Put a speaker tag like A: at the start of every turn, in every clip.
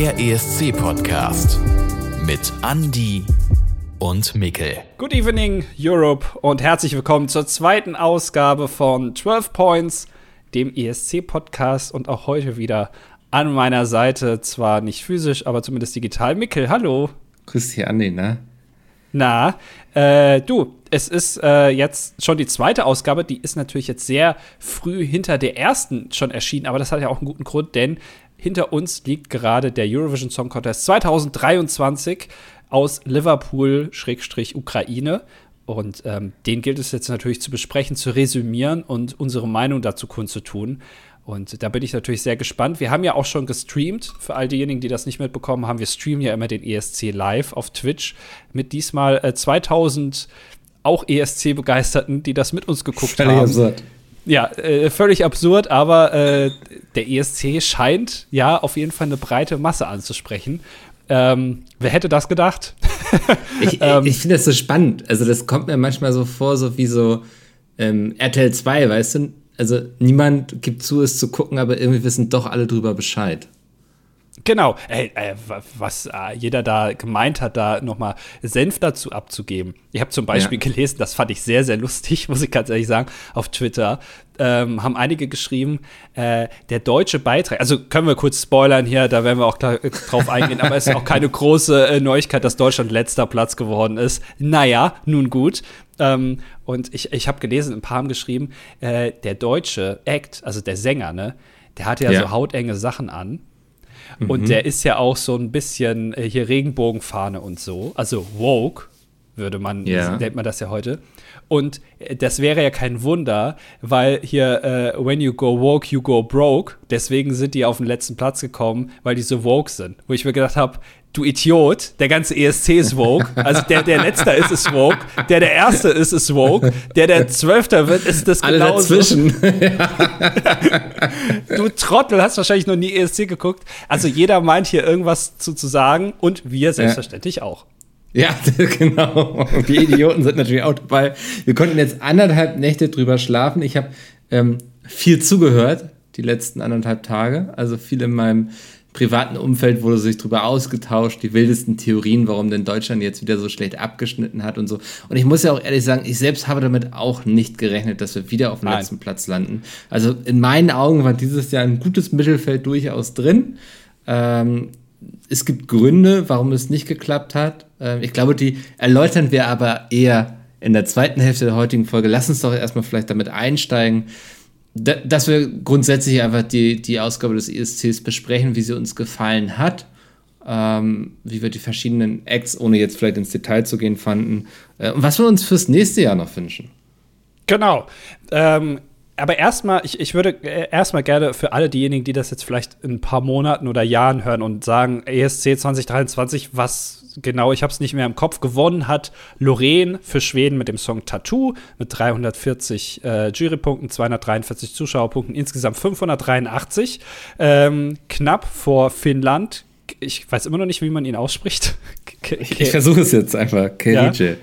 A: Der ESC-Podcast mit Andy und Mikkel.
B: Good evening, Europe, und herzlich willkommen zur zweiten Ausgabe von 12 Points, dem ESC-Podcast. Und auch heute wieder an meiner Seite, zwar nicht physisch, aber zumindest digital. Mikkel, hallo.
C: Grüß dich, Andi, ne?
B: Na, äh, du, es ist äh, jetzt schon die zweite Ausgabe, die ist natürlich jetzt sehr früh hinter der ersten schon erschienen, aber das hat ja auch einen guten Grund, denn hinter uns liegt gerade der Eurovision Song Contest 2023 aus Liverpool-Ukraine. Und ähm, den gilt es jetzt natürlich zu besprechen, zu resümieren und unsere Meinung dazu kundzutun. Und da bin ich natürlich sehr gespannt. Wir haben ja auch schon gestreamt. Für all diejenigen, die das nicht mitbekommen haben, wir streamen ja immer den ESC live auf Twitch mit diesmal äh, 2000 auch ESC-Begeisterten, die das mit uns geguckt
C: Völlig
B: haben.
C: absurd.
B: Ja, äh, völlig absurd, aber äh, der ESC scheint ja auf jeden Fall eine breite Masse anzusprechen. Ähm, wer hätte das gedacht?
C: Ich,
B: Ähm,
C: ich finde das so spannend. Also, das kommt mir manchmal so vor, so wie so ähm, RTL 2, weißt du? Also, niemand gibt zu, es zu gucken, aber irgendwie wissen doch alle drüber Bescheid.
B: Genau, Ey, äh, wa- was äh, jeder da gemeint hat, da nochmal Senf dazu abzugeben. Ich habe zum Beispiel
C: Ja.
B: gelesen, das fand ich sehr, sehr lustig, muss ich ganz ehrlich sagen, auf Twitter. Ähm, haben einige geschrieben, äh, der deutsche Beitrag, also können wir kurz spoilern hier, da werden wir auch klar, äh, drauf eingehen, aber es ist auch keine große äh, Neuigkeit, dass Deutschland letzter Platz geworden ist. Naja, nun gut. Ähm, und ich, ich habe gelesen, ein paar haben geschrieben, äh, der deutsche Act, also der Sänger, ne, der hatte ja,
C: Ja.
B: so hautenge Sachen an.
C: Mhm.
B: Und der ist ja auch so ein bisschen äh, hier Regenbogenfahne und so. Also woke, würde man,
C: Ja.
B: nennt man das ja heute. Und äh, das wäre ja kein Wunder, weil hier, äh, when you go woke, you go broke. Deswegen sind die auf den letzten Platz gekommen, weil die so woke sind. Wo ich mir gedacht habe, du Idiot, der ganze ESC ist woke. Also der, der Letzter ist, ist woke. Der, der Erste ist, ist woke. Der, der Zwölfter wird, ist das
C: Alle
B: genauso.
C: dazwischen.
B: Du Trottel, hast wahrscheinlich noch nie ESC geguckt. Also jeder meint hier irgendwas zu, zu sagen und wir selbstverständlich auch.
C: ja, genau. Und die Idioten sind natürlich auch dabei. Wir konnten jetzt anderthalb Nächte drüber schlafen. Ich habe ähm, viel zugehört, die letzten anderthalb Tage. Also viel in meinem privaten Umfeld wurde sich drüber ausgetauscht, die wildesten Theorien, warum denn Deutschland jetzt wieder so schlecht abgeschnitten hat und so. Und ich muss ja auch ehrlich sagen, ich selbst habe damit auch nicht gerechnet, dass wir wieder auf dem
B: Nein.
C: letzten Platz landen. Also in meinen Augen war dieses Jahr ein gutes Mittelfeld durchaus drin. Ähm, es gibt Gründe, warum es nicht geklappt hat. Ähm, ich glaube, die erläutern wir aber eher in der zweiten Hälfte der heutigen Folge. Lass uns doch erstmal vielleicht damit einsteigen, dass wir grundsätzlich einfach die, die Ausgabe des ESCs besprechen, wie sie uns gefallen hat, ähm, wie wir die verschiedenen Acts, ohne jetzt vielleicht ins Detail zu gehen, fanden äh, und was wir uns fürs nächste Jahr noch wünschen.
B: Genau. Ähm, aber erstmal, ich, ich würde äh, erstmal gerne für alle diejenigen, die das jetzt vielleicht in ein paar Monaten oder Jahren hören und sagen, ESC 2023, was genau, ich habe es nicht mehr im Kopf, gewonnen hat Lorraine für Schweden mit dem Song Tattoo mit 340 äh, Jurypunkten, 243 Zuschauerpunkten, insgesamt 583. Ähm, knapp vor Finnland. Ich weiß immer noch nicht, wie man ihn ausspricht.
C: Ich versuche es jetzt einfach. Kerije.
B: Ja,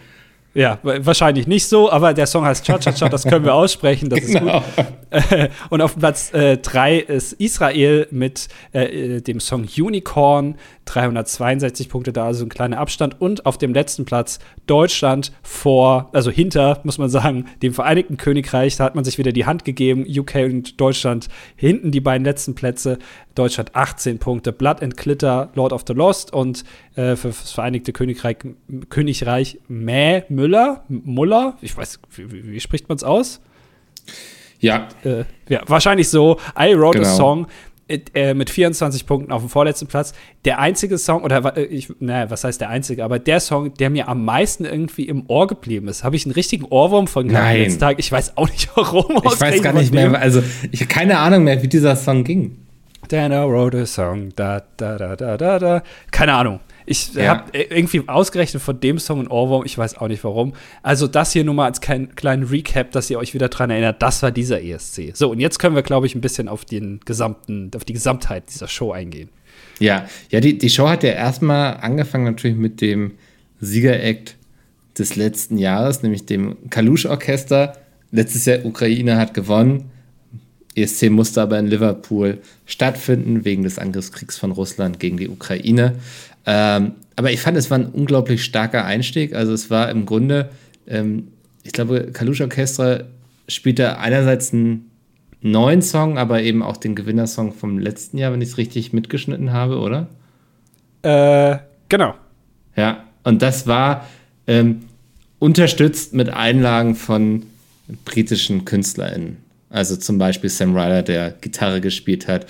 B: wa- wahrscheinlich nicht so, aber der Song heißt Cha Cha Cha, das können wir aussprechen, das
C: Genau.
B: ist gut. Und auf Platz 3 ist Israel mit äh, dem Song Unicorn, 362 Punkte da, also ein kleiner Abstand. Und auf dem letzten Platz Deutschland vor, also hinter, muss man sagen, dem Vereinigten Königreich. Da hat man sich wieder die Hand gegeben. UK und Deutschland hinten die beiden letzten Plätze. Deutschland 18 Punkte, Blood and Glitter, Lord of the Lost und äh, für das Vereinigte Königreich, Königreich Mäh Müller, Muller, ich weiß, wie, wie, spricht man es aus?
C: Ja,
B: Äh, ja, wahrscheinlich so. I wrote a
C: Genau.
B: song äh, mit 24 Punkten auf dem vorletzten Platz. Der einzige Song, oder äh, ich, naja, was heißt der einzige, aber der Song, der mir am meisten irgendwie im Ohr geblieben ist. Habe ich einen richtigen Ohrwurm von gehabt letzten Tag? Ich weiß auch nicht warum.
C: ich weiß gar nicht mehr, also ich habe keine Ahnung mehr, wie dieser Song ging.
B: Then I wrote a song, da, da, da, da, da, da. Keine Ahnung. Ich
C: Ja.
B: habe irgendwie ausgerechnet von dem Song einen Ohrwurm, ich weiß auch nicht warum. Also das hier nur mal als kein, kleinen Recap, dass ihr euch wieder dran erinnert, das war dieser ESC. So, und jetzt können wir, glaube ich, ein bisschen auf den gesamten, auf die Gesamtheit dieser Show eingehen.
C: Ja, ja, die, die Show hat ja erstmal angefangen natürlich mit dem Siegereact des letzten Jahres, nämlich dem Kalush-Orchester. Letztes Jahr Ukraine hat gewonnen. ESC musste aber in Liverpool stattfinden, wegen des Angriffskriegs von Russland gegen die Ukraine. Ähm, aber ich fand, es war ein unglaublich starker Einstieg. Also es war im Grunde, ähm, ich glaube, Kalush Orchestra spielte einerseits einen neuen Song, aber eben auch den Gewinnersong vom letzten Jahr, wenn ich es richtig mitgeschnitten habe, oder?
B: Äh, genau.
C: Ja, und das war ähm, unterstützt mit Einlagen von britischen KünstlerInnen. Also zum Beispiel Sam Ryder, der Gitarre gespielt hat.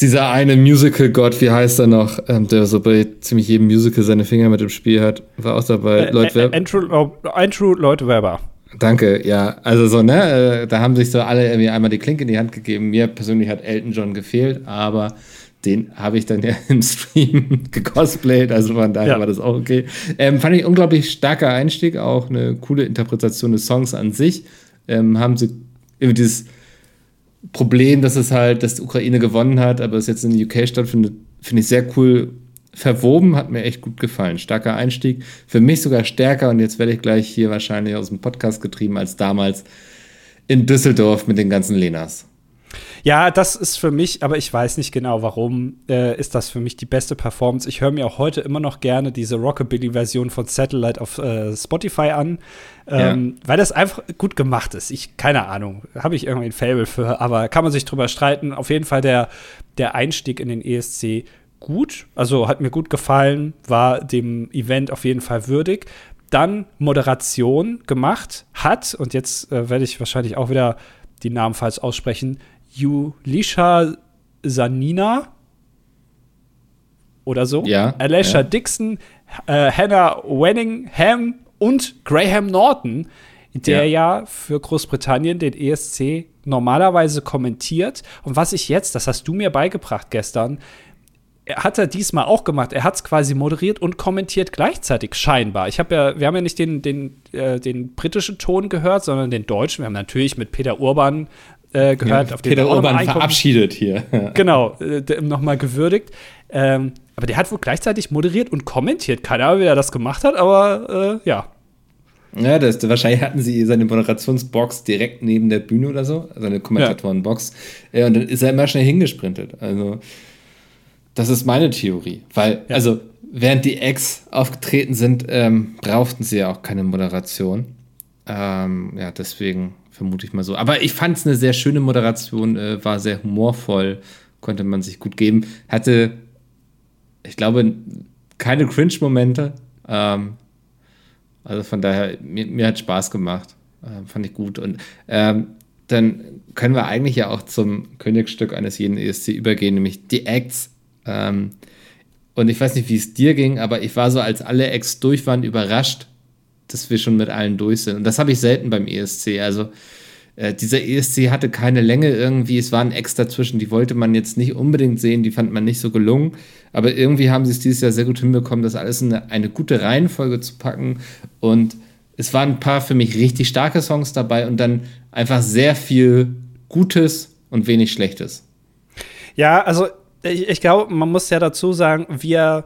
C: Dieser eine Musical-Gott, wie heißt er noch, ähm, der so bei ziemlich jedem Musical seine Finger mit im Spiel hat, war auch dabei.
B: Äh, Lloyd Webber. Andrew, Andrew Lloyd Webber.
C: Danke, ja. Also so, ne, äh, da haben sich so alle irgendwie einmal die Klinke in die Hand gegeben. Mir persönlich hat Elton John gefehlt, aber den habe ich dann ja im Stream gecosplayt, also von daher ja. war das auch okay. Ähm, fand ich unglaublich starker Einstieg, auch eine coole Interpretation des Songs an sich. Ähm, haben sie irgendwie dieses Problem, dass es halt, dass die Ukraine gewonnen hat, aber es jetzt in UK stattfindet, finde ich sehr cool verwoben, hat mir echt gut gefallen. Starker Einstieg, für mich sogar stärker und jetzt werde ich gleich hier wahrscheinlich aus dem Podcast getrieben als damals in Düsseldorf mit den ganzen Lenas.
B: Ja, das ist für mich, aber ich weiß nicht genau warum, äh, ist das für mich die beste Performance. Ich höre mir auch heute immer noch gerne diese Rockabilly-Version von Satellite auf äh, Spotify an, ähm, ja. weil das einfach gut gemacht ist. Ich, keine Ahnung, habe ich irgendwie ein Fable für, aber kann man sich drüber streiten. Auf jeden Fall der, der Einstieg in den ESC gut, also hat mir gut gefallen, war dem Event auf jeden Fall würdig. Dann Moderation gemacht hat, und jetzt äh, werde ich wahrscheinlich auch wieder die Namen falsch aussprechen, Julisha Sanina oder so.
C: Ja.
B: Alicia
C: ja.
B: Dixon, äh, Hannah Wenningham und Graham Norton, der ja. ja für Großbritannien den ESC normalerweise kommentiert. Und was ich jetzt, das hast du mir beigebracht gestern, hat er diesmal auch gemacht. Er hat es quasi moderiert und kommentiert gleichzeitig, scheinbar. Ich habe ja, wir haben ja nicht den, den, äh, den britischen Ton gehört, sondern den deutschen. Wir haben natürlich mit Peter Urban äh, gehört.
C: Ja, auf Peter Urban verabschiedet hier.
B: genau, äh, nochmal gewürdigt. Ähm, aber der hat wohl gleichzeitig moderiert und kommentiert. Keine Ahnung, wie er das gemacht hat, aber äh, ja.
C: Ja, das, wahrscheinlich hatten sie seine Moderationsbox direkt neben der Bühne oder so, seine Kommentatorenbox. Ja. und dann ist er immer schnell hingesprintet. Also, das ist meine Theorie. Weil, ja. also, während die Ex aufgetreten sind, ähm, brauchten sie ja auch keine Moderation. Ähm, ja, deswegen vermute ich mal so. Aber ich fand es eine sehr schöne Moderation, äh, war sehr humorvoll, konnte man sich gut geben. Hatte, ich glaube, keine Cringe-Momente. Ähm, also von daher, mir, mir hat Spaß gemacht. Äh, fand ich gut. Und ähm, dann können wir eigentlich ja auch zum Königsstück eines jeden ESC übergehen, nämlich die Acts. Ähm, und ich weiß nicht, wie es dir ging, aber ich war so, als alle Acts durch waren, überrascht, dass wir schon mit allen durch sind. Und das habe ich selten beim ESC. Also äh, dieser ESC hatte keine Länge irgendwie. Es waren Ex dazwischen, die wollte man jetzt nicht unbedingt sehen, die fand man nicht so gelungen. Aber irgendwie haben sie es dieses Jahr sehr gut hinbekommen, das alles in eine, eine gute Reihenfolge zu packen. Und es waren ein paar für mich richtig starke Songs dabei und dann einfach sehr viel Gutes und wenig Schlechtes.
B: Ja, also ich, ich glaube, man muss ja dazu sagen, wir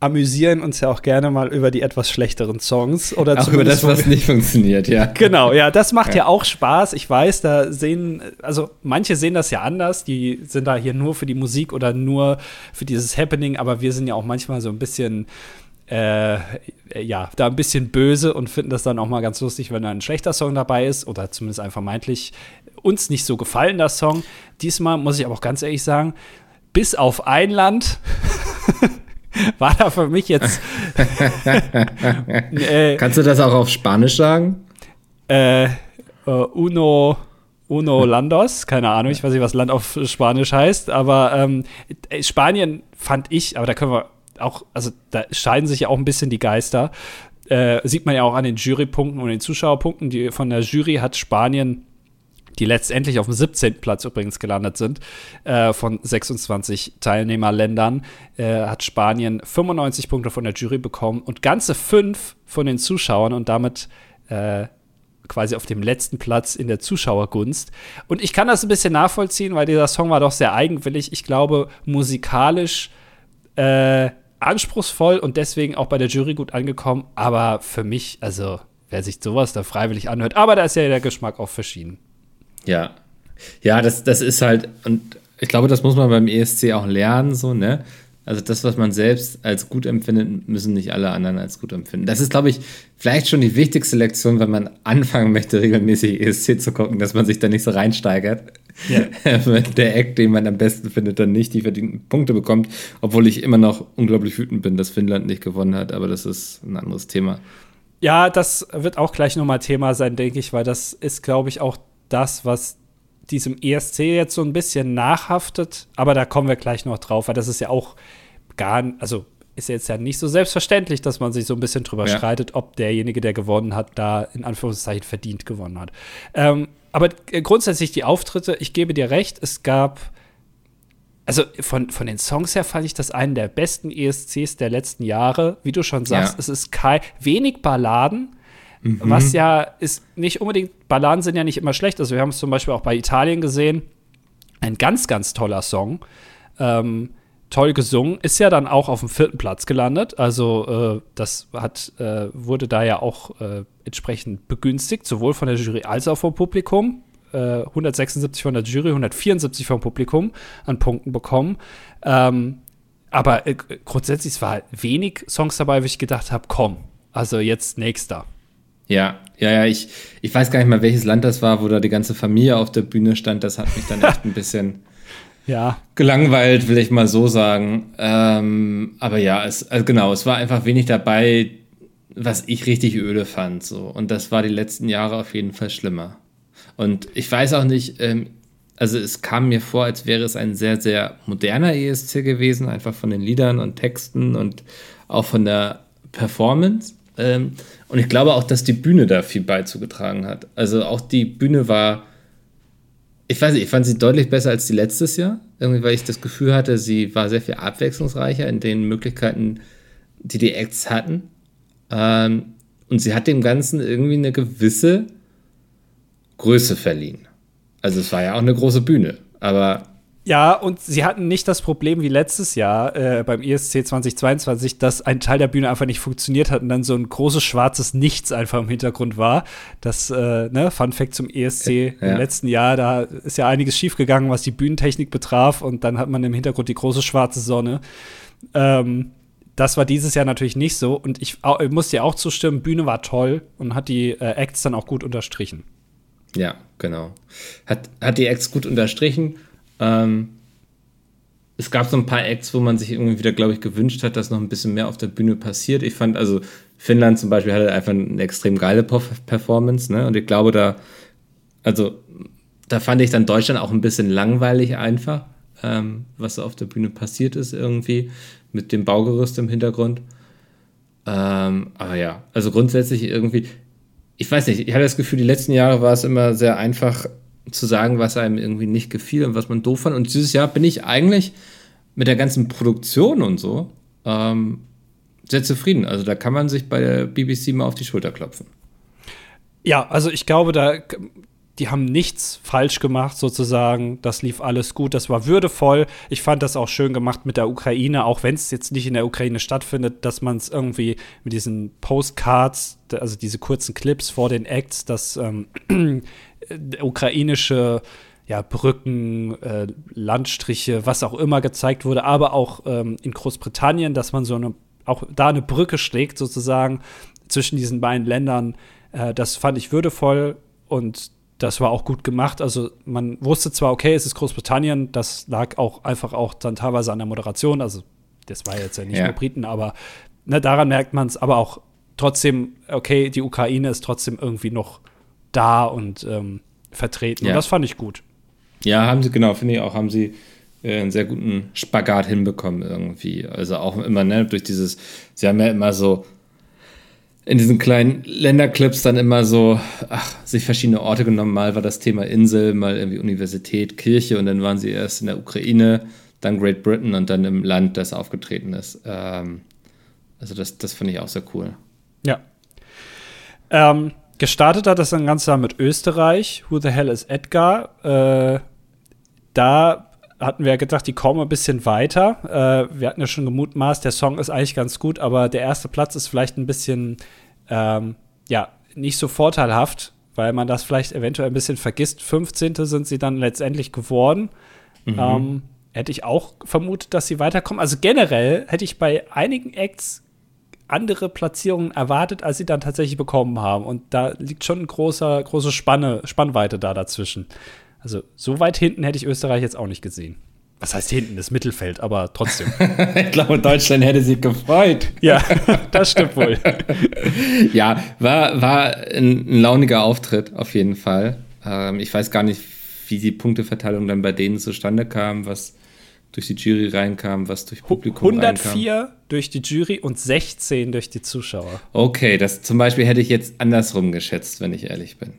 B: amüsieren uns ja auch gerne mal über die etwas schlechteren Songs oder
C: auch über das, was nicht funktioniert, ja.
B: Genau, ja, das macht ja. ja. auch Spaß. Ich weiß, da sehen, also manche sehen das ja anders, die sind da hier nur für die Musik oder nur für dieses Happening, aber wir sind ja auch manchmal so ein bisschen äh, ja, da ein bisschen böse und finden das dann auch mal ganz lustig, wenn da ein schlechter Song dabei ist oder zumindest ein vermeintlich uns nicht so gefallener Song. Diesmal muss ich aber auch ganz ehrlich sagen, bis auf ein Land war da für mich jetzt.
C: äh, Kannst du das auch auf Spanisch sagen?
B: Äh, uh, uno. Uno Landos, keine Ahnung, ich weiß nicht, was Land auf Spanisch heißt, aber ähm, Spanien fand ich, aber da können wir auch, also da scheiden sich ja auch ein bisschen die Geister. Äh, sieht man ja auch an den Jurypunkten und den Zuschauerpunkten. Die, von der Jury hat Spanien die letztendlich auf dem 17. Platz übrigens gelandet sind, äh, von 26 Teilnehmerländern, äh, hat Spanien 95 Punkte von der Jury bekommen und ganze fünf von den Zuschauern und damit äh, quasi auf dem letzten Platz in der Zuschauergunst. Und ich kann das ein bisschen nachvollziehen, weil dieser Song war doch sehr eigenwillig. Ich glaube, musikalisch äh, anspruchsvoll und deswegen auch bei der Jury gut angekommen. Aber für mich, also wer sich sowas da freiwillig anhört, aber da ist ja der Geschmack auch verschieden.
C: Ja. Ja, das, das ist halt, und ich glaube, das muss man beim ESC auch lernen, so, ne? Also das, was man selbst als gut empfindet, müssen nicht alle anderen als gut empfinden. Das ist, glaube ich, vielleicht schon die wichtigste Lektion, wenn man anfangen möchte, regelmäßig ESC zu gucken, dass man sich da nicht so reinsteigert. Ja. wenn der Act, den man am besten findet, dann nicht die verdienten Punkte bekommt, obwohl ich immer noch unglaublich wütend bin, dass Finnland nicht gewonnen hat, aber das ist ein anderes Thema.
B: Ja, das wird auch gleich nochmal Thema sein, denke ich, weil das ist, glaube ich, auch das, was diesem ESC jetzt so ein bisschen nachhaftet. Aber da kommen wir gleich noch drauf, weil das ist ja auch gar, also ist jetzt ja nicht so selbstverständlich, dass man sich so ein bisschen drüber ja. streitet, ob derjenige, der gewonnen hat, da in Anführungszeichen verdient gewonnen hat. Ähm, aber grundsätzlich die Auftritte, ich gebe dir recht, es gab, also von, von den Songs her fand ich das einen der besten ESCs der letzten Jahre. Wie du schon sagst, ja. es ist kein, wenig Balladen, Mhm. Was ja ist nicht unbedingt, Balladen sind ja nicht immer schlecht. Also wir haben es zum Beispiel auch bei Italien gesehen. Ein ganz, ganz toller Song. Ähm, toll gesungen, ist ja dann auch auf dem vierten Platz gelandet. Also äh, das hat, äh, wurde da ja auch äh, entsprechend begünstigt, sowohl von der Jury als auch vom Publikum. 176 äh, von der Jury, 174 vom Publikum an Punkten bekommen. Ähm, aber äh, grundsätzlich es war wenig Songs dabei, wo ich gedacht habe, komm, also jetzt nächster.
C: Ja, ja, ja, ich, ich weiß gar nicht mal, welches Land das war, wo da die ganze Familie auf der Bühne stand. Das hat mich dann echt ein bisschen
B: ja.
C: gelangweilt, will ich mal so sagen. Ähm, aber ja, es, also genau, es war einfach wenig dabei, was ich richtig öde fand. So. Und das war die letzten Jahre auf jeden Fall schlimmer. Und ich weiß auch nicht, ähm, also es kam mir vor, als wäre es ein sehr, sehr moderner ESC gewesen, einfach von den Liedern und Texten und auch von der Performance. Ähm, und ich glaube auch, dass die Bühne da viel beizugetragen hat. Also auch die Bühne war, ich weiß nicht, ich fand sie deutlich besser als die letztes Jahr. Irgendwie, weil ich das Gefühl hatte, sie war sehr viel abwechslungsreicher in den Möglichkeiten, die die Acts hatten. Ähm, und sie hat dem Ganzen irgendwie eine gewisse Größe verliehen. Also es war ja auch eine große Bühne, aber
B: ja, und sie hatten nicht das Problem wie letztes Jahr äh, beim ESC 2022, dass ein Teil der Bühne einfach nicht funktioniert hat und dann so ein großes schwarzes Nichts einfach im Hintergrund war. Das, äh, ne, Fun Fact zum ESC ja. im letzten Jahr, da ist ja einiges schiefgegangen, was die Bühnentechnik betraf und dann hat man im Hintergrund die große schwarze Sonne. Ähm, das war dieses Jahr natürlich nicht so und ich, ich muss dir auch zustimmen, Bühne war toll und hat die äh, Acts dann auch gut unterstrichen.
C: Ja, genau. Hat, hat die Acts gut unterstrichen ähm, es gab so ein paar Acts, wo man sich irgendwie wieder, glaube ich, gewünscht hat, dass noch ein bisschen mehr auf der Bühne passiert. Ich fand, also Finnland zum Beispiel hatte einfach eine extrem geile Performance, ne? Und ich glaube, da, also da fand ich dann Deutschland auch ein bisschen langweilig einfach, ähm, was so auf der Bühne passiert ist irgendwie, mit dem Baugerüst im Hintergrund. Ähm, aber ja, also grundsätzlich irgendwie, ich weiß nicht, ich hatte das Gefühl, die letzten Jahre war es immer sehr einfach, zu sagen, was einem irgendwie nicht gefiel und was man doof fand. Und dieses Jahr bin ich eigentlich mit der ganzen Produktion und so ähm, sehr zufrieden. Also da kann man sich bei der BBC mal auf die Schulter klopfen.
B: Ja, also ich glaube, da die haben nichts falsch gemacht sozusagen. Das lief alles gut, das war würdevoll. Ich fand das auch schön gemacht mit der Ukraine, auch wenn es jetzt nicht in der Ukraine stattfindet, dass man es irgendwie mit diesen Postcards, also diese kurzen Clips vor den Acts, dass ähm, ukrainische ja, Brücken, äh, Landstriche, was auch immer gezeigt wurde, aber auch ähm, in Großbritannien, dass man so eine, auch da eine Brücke schlägt, sozusagen, zwischen diesen beiden Ländern. Äh, das fand ich würdevoll und das war auch gut gemacht. Also man wusste zwar, okay, es ist Großbritannien, das lag auch einfach auch dann teilweise an der Moderation, also das war jetzt ja nicht ja. nur Briten, aber ne, daran merkt man es, aber auch trotzdem, okay, die Ukraine ist trotzdem irgendwie noch da und ähm, vertreten. Ja. Und das fand ich gut.
C: Ja, haben sie, genau, finde ich auch, haben sie äh, einen sehr guten Spagat hinbekommen irgendwie. Also auch immer, ne, durch dieses, sie haben ja immer so in diesen kleinen Länderclips dann immer so, ach, sich verschiedene Orte genommen. Mal war das Thema Insel, mal irgendwie Universität, Kirche und dann waren sie erst in der Ukraine, dann Great Britain und dann im Land, das aufgetreten ist. Ähm, also das, das finde ich auch sehr cool.
B: Ja. Ähm, Gestartet hat das dann ganz Jahr mit Österreich. Who the hell is Edgar? Äh, da hatten wir ja gedacht, die kommen ein bisschen weiter. Äh, wir hatten ja schon gemutmaßt, der Song ist eigentlich ganz gut, aber der erste Platz ist vielleicht ein bisschen, ähm, ja, nicht so vorteilhaft. weil man das vielleicht eventuell ein bisschen vergisst. 15. sind sie dann letztendlich geworden. Mhm. Ähm, hätte ich auch vermutet, dass sie weiterkommen. Also generell hätte ich bei einigen Acts andere Platzierungen erwartet, als sie dann tatsächlich bekommen haben. Und da liegt schon eine große, große Spanne, Spannweite da dazwischen. Also so weit hinten hätte ich Österreich jetzt auch nicht gesehen. Was heißt hinten? Das Mittelfeld, aber trotzdem.
C: ich glaube, Deutschland hätte sich gefreut.
B: Ja, das stimmt wohl.
C: ja, war, war ein, ein, launiger Auftritt auf jeden Fall. Ähm, ich weiß gar nicht, wie die Punkteverteilung dann bei denen zustande kam, was durch die Jury reinkam, was durch Publikum
B: 104
C: reinkam.
B: durch die Jury und 16 durch die Zuschauer.
C: Okay, das zum Beispiel hätte ich jetzt andersrum geschätzt, wenn ich ehrlich bin.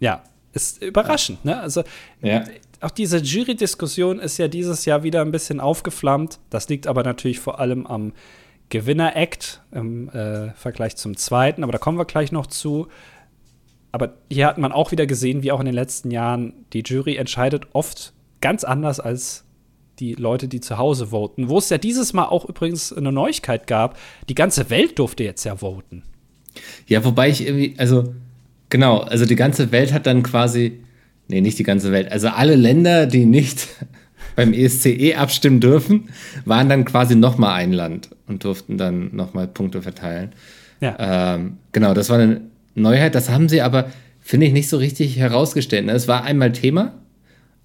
B: Ja, ist überraschend, ne? Also ja. auch diese Jury-Diskussion ist ja dieses Jahr wieder ein bisschen aufgeflammt. Das liegt aber natürlich vor allem am Gewinner-Act im äh, Vergleich zum zweiten, aber da kommen wir gleich noch zu. Aber hier hat man auch wieder gesehen, wie auch in den letzten Jahren, die Jury entscheidet oft ganz anders als die Leute, die zu Hause voten. Wo es ja dieses Mal auch übrigens eine Neuigkeit gab, die ganze Welt durfte jetzt ja voten.
C: Ja, wobei ich irgendwie, also genau, also die ganze Welt hat dann quasi, nee, nicht die ganze Welt, also alle Länder, die nicht beim ESCE abstimmen dürfen, waren dann quasi nochmal ein Land und durften dann nochmal Punkte verteilen. Ja. Ähm, genau, das war eine Neuheit, das haben sie aber, finde ich, nicht so richtig herausgestellt. Ne? Es war einmal Thema.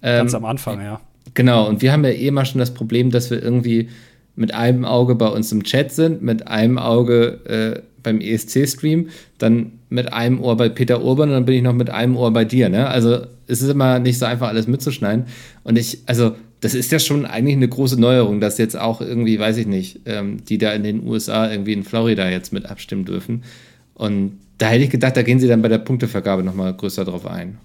B: Ganz ähm, am Anfang, ja.
C: Genau, und wir haben ja eh mal schon das Problem, dass wir irgendwie mit einem Auge bei uns im Chat sind, mit einem Auge äh, beim ESC-Stream, dann mit einem Ohr bei Peter Urban und dann bin ich noch mit einem Ohr bei dir. Ne? Also es ist immer nicht so einfach, alles mitzuschneiden. Und ich, also das ist ja schon eigentlich eine große Neuerung, dass jetzt auch irgendwie, weiß ich nicht, ähm, die da in den USA irgendwie in Florida jetzt mit abstimmen dürfen. Und da hätte ich gedacht, da gehen sie dann bei der Punktevergabe nochmal größer drauf ein.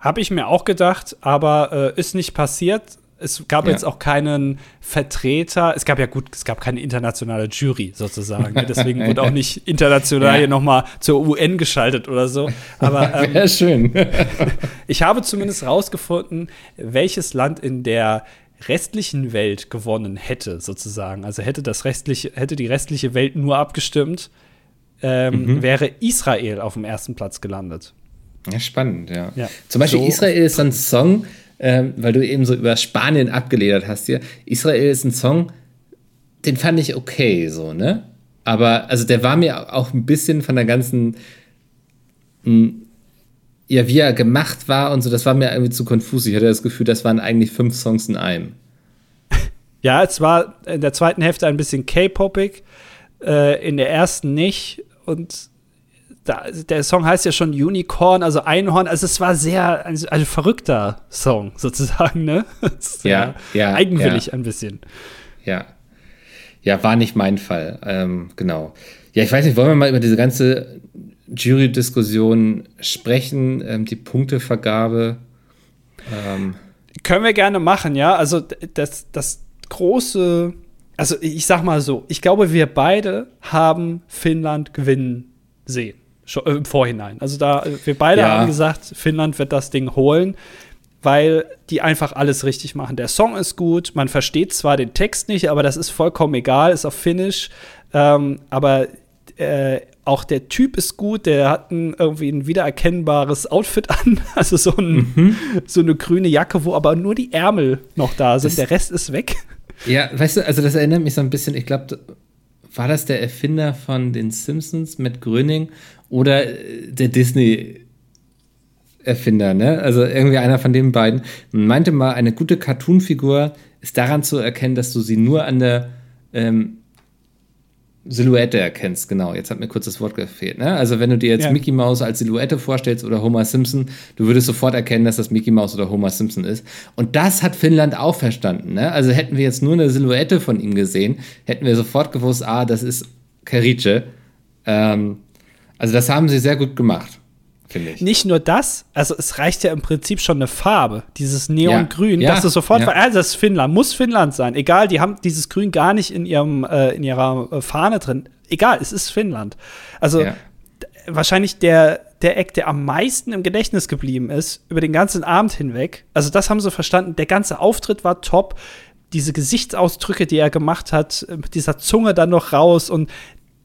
B: Habe ich mir auch gedacht, aber äh, ist nicht passiert. Es gab ja. jetzt auch keinen Vertreter. Es gab ja gut, es gab keine internationale Jury sozusagen. Deswegen wurde auch nicht international ja. hier nochmal zur UN geschaltet oder so. Aber
C: ähm, Wäre schön.
B: ich habe zumindest rausgefunden, welches Land in der restlichen Welt gewonnen hätte, sozusagen. Also hätte das restliche, hätte die restliche Welt nur abgestimmt, ähm, mhm. wäre Israel auf dem ersten Platz gelandet.
C: Ja, spannend, ja. ja. Zum Beispiel so. Israel ist so ein Song, ähm, weil du eben so über Spanien abgeledert hast hier. Israel ist ein Song, den fand ich okay, so, ne? Aber, also der war mir auch ein bisschen von der ganzen, mh, hm, ja, wie er gemacht war und so, das war mir irgendwie zu konfus. Ich hatte das Gefühl, das waren eigentlich fünf Songs in einem.
B: Ja, es war in der zweiten Hälfte ein bisschen K-popig, äh, in der ersten nicht. Und da, der Song heißt ja schon Unicorn, also Einhorn. Also es war sehr ein, ein verrückter Song sozusagen, ne?
C: ja, ja,
B: eigenwillig
C: ja.
B: ein bisschen.
C: Ja, ja, war nicht mein Fall. Ähm, genau. Ja, ich weiß nicht, wollen wir mal über diese ganze Jury-Diskussion sprechen, ähm, die Punktevergabe?
B: Ähm. Können wir gerne machen, ja. Also das, das große, also ich sag mal so, ich glaube, wir beide haben Finnland gewinnen sehen. Schon, äh, im Vorhinein. Also da, wir beide ja. haben gesagt, Finnland wird das Ding holen, weil die einfach alles richtig machen. Der Song ist gut, man versteht zwar den Text nicht, aber das ist vollkommen egal, ist auf Finnisch. Ähm, aber äh, auch der Typ ist gut, der hat ein, irgendwie ein wiedererkennbares Outfit an, also so, ein, mhm. so eine grüne Jacke, wo aber nur die Ärmel noch da sind, das, der Rest ist weg.
C: Ja, weißt du, also das erinnert mich so ein bisschen, ich glaube, war das der Erfinder von den Simpsons mit Gröning oder äh, der Disney Erfinder, ne? Also irgendwie einer von den beiden. Man meinte mal, eine gute Cartoon-Figur ist daran zu erkennen, dass du sie nur an der ähm, Silhouette erkennst, genau. Jetzt hat mir kurz das Wort gefehlt. Ne? Also, wenn du dir jetzt ja. Mickey Mouse als Silhouette vorstellst oder Homer Simpson, du würdest sofort erkennen, dass das Mickey Mouse oder Homer Simpson ist. Und das hat Finnland auch verstanden. Ne? Also, hätten wir jetzt nur eine Silhouette von ihm gesehen, hätten wir sofort gewusst, ah, das ist Karice. Ähm, also, das haben sie sehr gut gemacht finde ich.
B: Nicht nur das, also es reicht ja im Prinzip schon eine Farbe, dieses Neongrün, ja, dass du sofort, ja. also das ist Finnland, muss Finnland sein. Egal, die haben dieses Grün gar nicht in ihrem äh, in ihrer äh, Fahne drin. Egal, es ist Finnland. Also ja. wahrscheinlich der der Eck, der am meisten im Gedächtnis geblieben ist über den ganzen Abend hinweg. Also das haben sie verstanden. Der ganze Auftritt war top. Diese Gesichtsausdrücke, die er gemacht hat, mit dieser Zunge dann noch raus und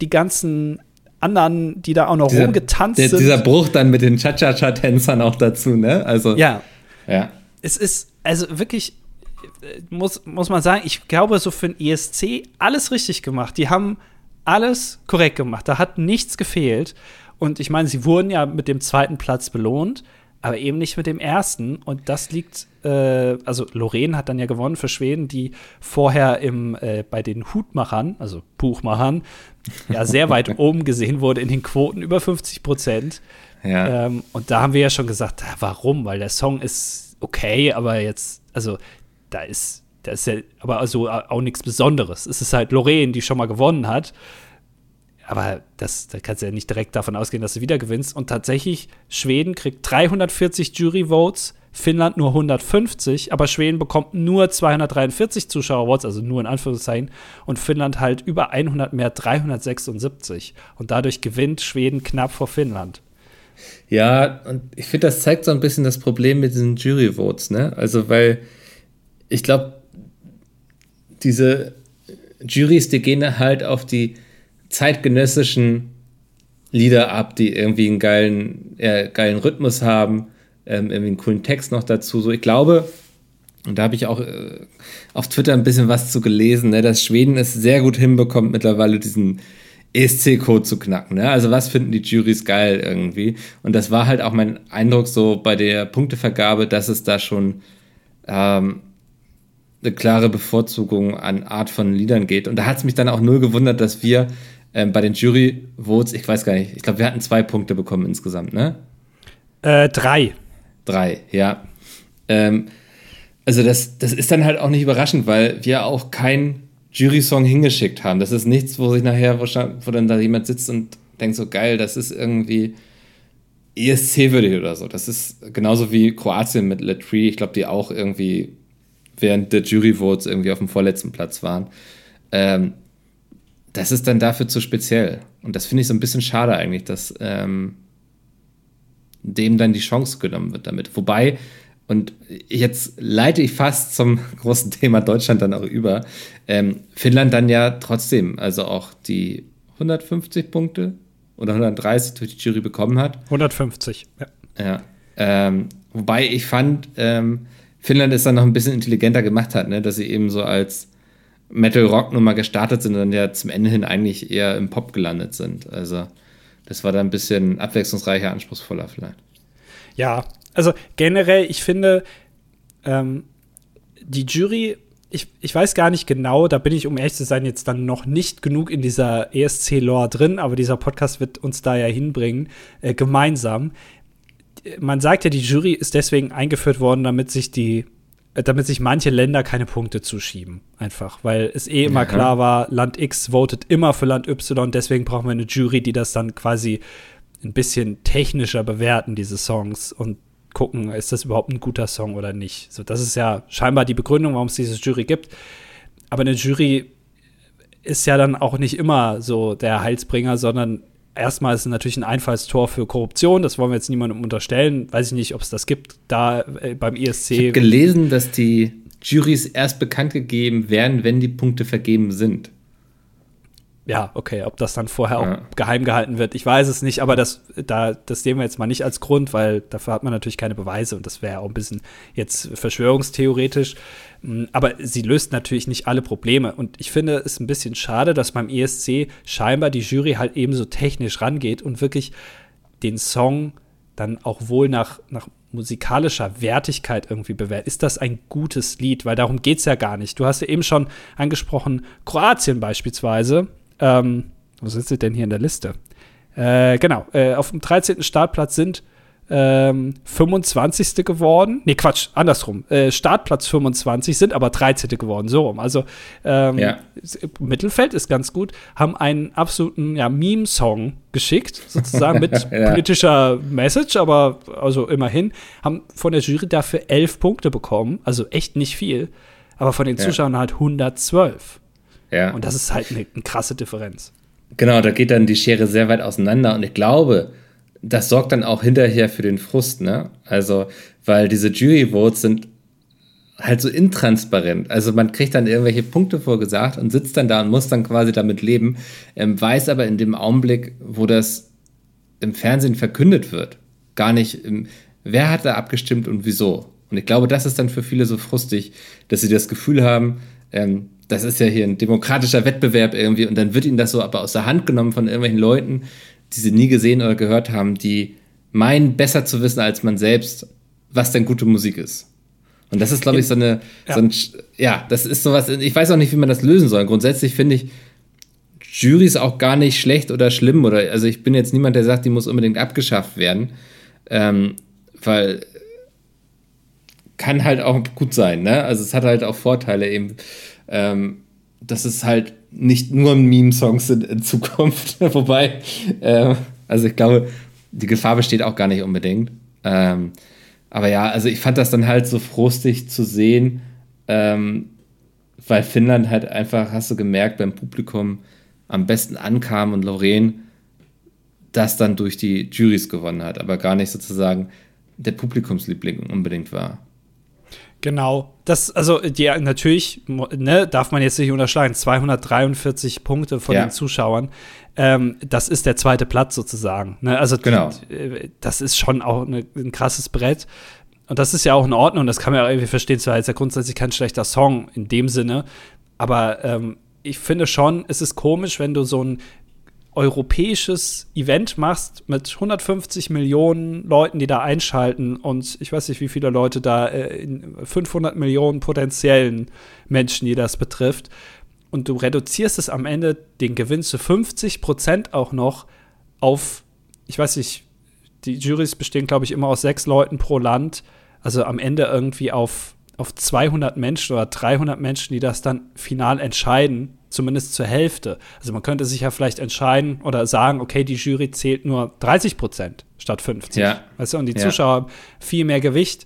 B: die ganzen anderen, die da auch noch
C: Dieser-
B: rumgetanzt
C: der,
B: sind.
C: Dieser Bruch dann mit den Cha-Cha-Cha-Tänzern auch dazu, ne? Also,
B: ja,
C: ja.
B: es ist also wirklich, äh, muss, muss man sagen, ich glaube, so für den ESC alles richtig gemacht. Die haben alles korrekt gemacht. Da hat nichts gefehlt. Und ich meine, sie wurden ja mit dem zweiten Platz belohnt, aber eben nicht mit dem ersten. Und das liegt, äh, also Lorraine hat dann ja gewonnen für Schweden, die vorher im, äh, bei den Hutmachern, also Buchmachern, ja sehr weit oben gesehen wurde in den Quoten, über 50 Prozent.
C: ja.
B: Ähm, und da haben wir ja schon gesagt, ah, warum? Weil der Song ist okay, aber jetzt, also da ist, da ist ja aber also auch nichts Besonderes. Es ist halt Lorraine, die schon mal gewonnen hat. Aber das, da kannst du ja nicht direkt davon ausgehen, dass du wieder gewinnst. Und tatsächlich, Schweden kriegt 340 Jury-Votes, Finnland nur 150, aber Schweden bekommt nur 243 Zuschauer-Votes, also nur in Anführungszeichen, und Finnland halt über 100 mehr, 376. Und dadurch gewinnt Schweden knapp vor Finnland.
C: Ja, und ich finde, das zeigt so ein bisschen das Problem mit diesen Jury-Votes, ne? Also, weil ich glaube, diese Juries, die gehen halt auf die zeitgenössischen Lieder ab, die irgendwie einen geilen, äh, geilen Rhythmus haben, ähm, irgendwie einen coolen Text noch dazu. So, ich glaube, und da habe ich auch äh, auf Twitter ein bisschen was zu gelesen, ne, dass Schweden es sehr gut hinbekommt, mittlerweile diesen ESC-Code zu knacken. Ne? Also was finden die Juries geil irgendwie? Und das war halt auch mein Eindruck so bei der Punktevergabe, dass es da schon ähm, eine klare Bevorzugung an Art von Liedern geht. Und da hat es mich dann auch null gewundert, dass wir ähm, bei den Jury-Votes, ich weiß gar nicht, ich glaube, wir hatten zwei Punkte bekommen insgesamt, ne?
B: Äh, drei.
C: Drei, ja. Ähm, also das, das ist dann halt auch nicht überraschend, weil wir auch keinen Jury-Song hingeschickt haben. Das ist nichts, wo sich nachher, wahrscheinlich- wo dann da jemand sitzt und denkt so, geil, das ist irgendwie ESC-würdig oder so. Das ist genauso wie Kroatien mit Latree, ich glaube, die auch irgendwie während der Jury-Votes irgendwie auf dem vorletzten Platz waren. Ähm, das ist dann dafür zu speziell. Und das finde ich so ein bisschen schade eigentlich, dass ähm, dem dann die Chance genommen wird damit. Wobei, und jetzt leite ich fast zum großen Thema Deutschland dann auch über, ähm, Finnland dann ja trotzdem, also auch die 150 Punkte oder 130 durch die Jury bekommen hat.
B: 150. Ja.
C: Ja. Ähm, wobei ich fand, ähm, Finnland es dann noch ein bisschen intelligenter gemacht hat, ne? dass sie eben so als Metal-Rock-Nummer gestartet sind und dann ja zum Ende hin eigentlich eher im Pop gelandet sind. Also das war dann ein bisschen abwechslungsreicher, anspruchsvoller vielleicht.
B: Ja, also generell, ich finde, ähm, die Jury, ich, ich weiß gar nicht genau, da bin ich, um ehrlich zu sein, jetzt dann noch nicht genug in dieser ESC-Lore drin, aber dieser Podcast wird uns da ja hinbringen, äh, gemeinsam. Man sagt ja, die Jury ist deswegen eingeführt worden, damit sich die damit sich manche Länder keine Punkte zuschieben. Einfach, weil es eh immer
C: Aha.
B: klar war, Land X votet immer für Land Y, deswegen brauchen wir eine Jury, die das dann quasi ein bisschen technischer bewerten, diese Songs, und gucken, ist das überhaupt ein guter Song oder nicht. So, das ist ja scheinbar die Begründung, warum es diese Jury gibt. Aber eine Jury ist ja dann auch nicht immer so der Heilsbringer, sondern erstmal ist es natürlich ein Einfallstor für Korruption. Das wollen wir jetzt niemandem unterstellen. Weiß ich nicht, ob es das gibt da äh, beim
C: Ich habe gelesen, dass die Juries erst bekannt gegeben werden, wenn die Punkte vergeben sind.
B: Ja, okay, ob das dann vorher auch
C: Ja.
B: geheim gehalten wird, ich weiß es nicht, aber das, da, das sehen wir jetzt mal nicht als Grund, weil dafür hat man natürlich keine Beweise und das wäre auch ein bisschen jetzt verschwörungstheoretisch. Mm, Aber sie löst natürlich nicht alle Probleme und ich finde es ein bisschen schade, dass beim ESC scheinbar die Jury halt eben so technisch rangeht und wirklich den Song dann auch wohl nach, nach musikalischer Wertigkeit irgendwie bewertet. Ist das ein gutes Lied? Weil darum geht es ja gar nicht. Du hast ja eben schon angesprochen, Kroatien beispielsweise. Ähm, wo sind sie denn hier in der Liste? Äh, genau, äh, auf dem 13. Startplatz sind ähm, 25. geworden. Nee, Quatsch, andersrum. Äh, Startplatz 25 sind aber 13. geworden, so rum. Also ähm,
C: Ja.
B: Mittelfeld ist ganz gut, haben einen absoluten ja, Meme-Song geschickt, sozusagen mit
C: Ja.
B: politischer Message, aber also immerhin, haben von der Jury dafür elf Punkte bekommen, also echt nicht viel, aber von den. Zuschauern halt 112.
C: Ja.
B: Und das ist halt eine, eine krasse Differenz.
C: Genau, da geht dann die Schere sehr weit auseinander und ich glaube, das sorgt dann auch hinterher für den Frust, ne? Also, weil diese Jury-Votes sind halt so intransparent. Also man kriegt dann irgendwelche Punkte vorgesagt und sitzt dann da und muss dann quasi damit leben, ähm, weiß aber in dem Augenblick, wo das im Fernsehen verkündet wird, gar nicht, im, wer hat da abgestimmt und wieso. Und ich glaube, das ist dann für viele so frustig, dass sie das Gefühl haben, ähm, das ist ja hier ein demokratischer Wettbewerb irgendwie und dann wird ihnen das so aber aus der Hand genommen von irgendwelchen Leuten, die sie nie gesehen oder gehört haben, die meinen, besser zu wissen als man selbst, was denn gute Musik ist. Und das ist, glaube ich, so eine, ja. So ein, ja, das ist sowas, ich weiß auch nicht, wie man das lösen soll. Grundsätzlich finde ich Jurys auch gar nicht schlecht oder schlimm oder, also ich bin jetzt niemand, der sagt, die muss unbedingt abgeschafft werden, ähm, weil kann halt auch gut sein, ne? Also es hat halt auch Vorteile eben, ähm, dass es halt nicht nur Meme-Songs sind in Zukunft, wobei, äh, also ich glaube, die Gefahr besteht auch gar nicht unbedingt. Ähm, aber ja, also ich fand das dann halt so frustig zu sehen, ähm, weil Finnland halt einfach, hast du gemerkt, beim Publikum am besten ankam und Lorraine das dann durch die Juries gewonnen hat, aber gar nicht sozusagen der Publikumsliebling unbedingt war.
B: Genau. Das, also, die, natürlich, ne, darf man jetzt nicht unterschlagen. 243 Punkte von ja. den Zuschauern. Ähm, das ist der zweite Platz sozusagen. Ne? Also, genau. Die, das ist schon auch eine, ein krasses Brett. Und das ist ja auch in Ordnung. Das kann man ja irgendwie verstehen. Zwar ist ja grundsätzlich kein schlechter Song in dem Sinne. Aber ähm, ich finde schon, es ist komisch, wenn du so ein europäisches Event machst mit 150 Millionen Leuten, die da einschalten und ich weiß nicht, wie viele Leute da, äh, 500 Millionen potenziellen Menschen, die das betrifft. Und du reduzierst es am Ende den Gewinn zu 50 Prozent auch noch auf, ich weiß nicht, die Jurys bestehen, glaube ich, immer aus sechs Leuten pro Land. Also am Ende irgendwie auf, auf 200 Menschen oder 300 Menschen, die das dann final entscheiden zumindest zur Hälfte. Also man könnte sich ja vielleicht entscheiden oder sagen, okay, die Jury zählt nur 30 Prozent statt 50. Ja. Weißt du, und die ja. Zuschauer haben viel mehr Gewicht,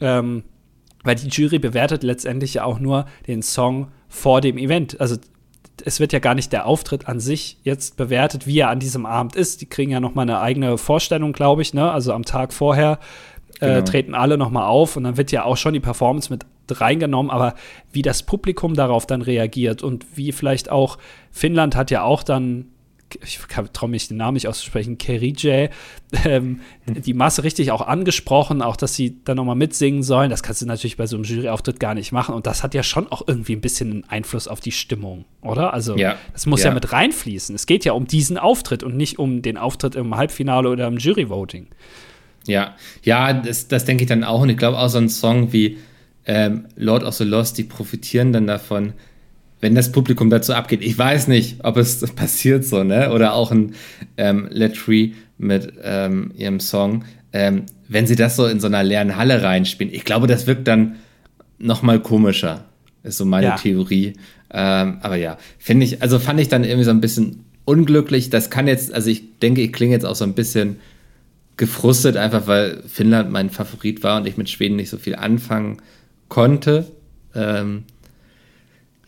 B: ähm, weil die Jury bewertet letztendlich ja auch nur den Song vor dem Event. Also es wird ja gar nicht der Auftritt an sich jetzt bewertet, wie er an diesem Abend ist. Die kriegen ja noch mal eine eigene Vorstellung, glaube ich, ne? Also am Tag vorher äh, genau. treten alle noch mal auf und dann wird ja auch schon die Performance mit reingenommen, aber wie das Publikum darauf dann reagiert und wie vielleicht auch Finnland hat ja auch dann ich traue mich den Namen nicht auszusprechen, Kerije, ähm, hm. die Masse richtig auch angesprochen, auch dass sie dann nochmal mitsingen sollen. Das kannst du natürlich bei so einem Juryauftritt gar nicht machen. Und das hat ja schon auch irgendwie ein bisschen einen Einfluss auf die Stimmung, oder? Also, ja. das muss ja. ja mit reinfließen. Es geht ja um diesen Auftritt und nicht um den Auftritt im Halbfinale oder im Juryvoting.
C: Ja, ja, das, das denke ich dann auch. Und ich glaube auch so ein Song wie ähm, Lord of the Lost, die profitieren dann davon, wenn das Publikum dazu abgeht. Ich weiß nicht, ob es passiert so, ne? Oder auch ein ähm, Let Free mit ähm, ihrem Song. Ähm, wenn sie das so in so einer leeren Halle reinspielen, ich glaube, das wirkt dann noch mal komischer. Ist so meine ja. Theorie. Ähm, aber ja, finde ich, also fand ich dann irgendwie so ein bisschen unglücklich. Das kann jetzt, also ich denke, ich klinge jetzt auch so ein bisschen gefrustet, einfach weil Finnland mein Favorit war und ich mit Schweden nicht so viel anfangen konnte. Ähm,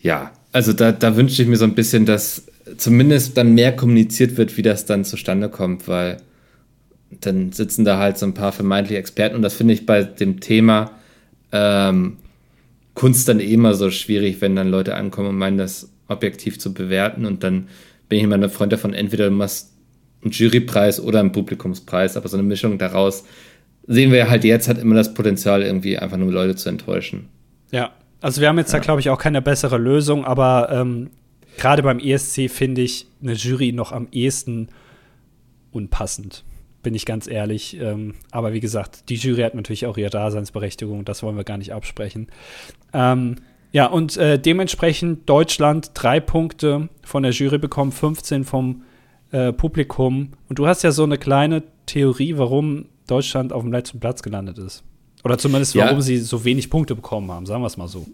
C: ja, also da, da wünsche ich mir so ein bisschen, dass zumindest dann mehr kommuniziert wird, wie das dann zustande kommt, weil dann sitzen da halt so ein paar vermeintliche Experten und das finde ich bei dem Thema ähm, Kunst dann eh immer so schwierig, wenn dann Leute ankommen und meinen, das objektiv zu bewerten und dann bin ich immer ein Freund davon, entweder du machst einen Jurypreis oder einen Publikumspreis, aber so eine Mischung daraus sehen wir halt jetzt, hat immer das Potenzial, irgendwie einfach nur Leute zu enttäuschen.
B: Ja, also wir haben jetzt ja. da, glaube ich, auch keine bessere Lösung, aber ähm, gerade beim ESC finde ich eine Jury noch am ehesten unpassend, bin ich ganz ehrlich. Ähm, aber wie gesagt, die Jury hat natürlich auch ihre Daseinsberechtigung, das wollen wir gar nicht absprechen. Ähm, ja, und äh, dementsprechend Deutschland drei Punkte von der Jury bekommen, 15 vom äh, Publikum. Und du hast ja so eine kleine Theorie, warum Deutschland auf dem letzten Platz gelandet ist. Oder zumindest, warum ja. sie so wenig Punkte bekommen haben, sagen wir es mal so.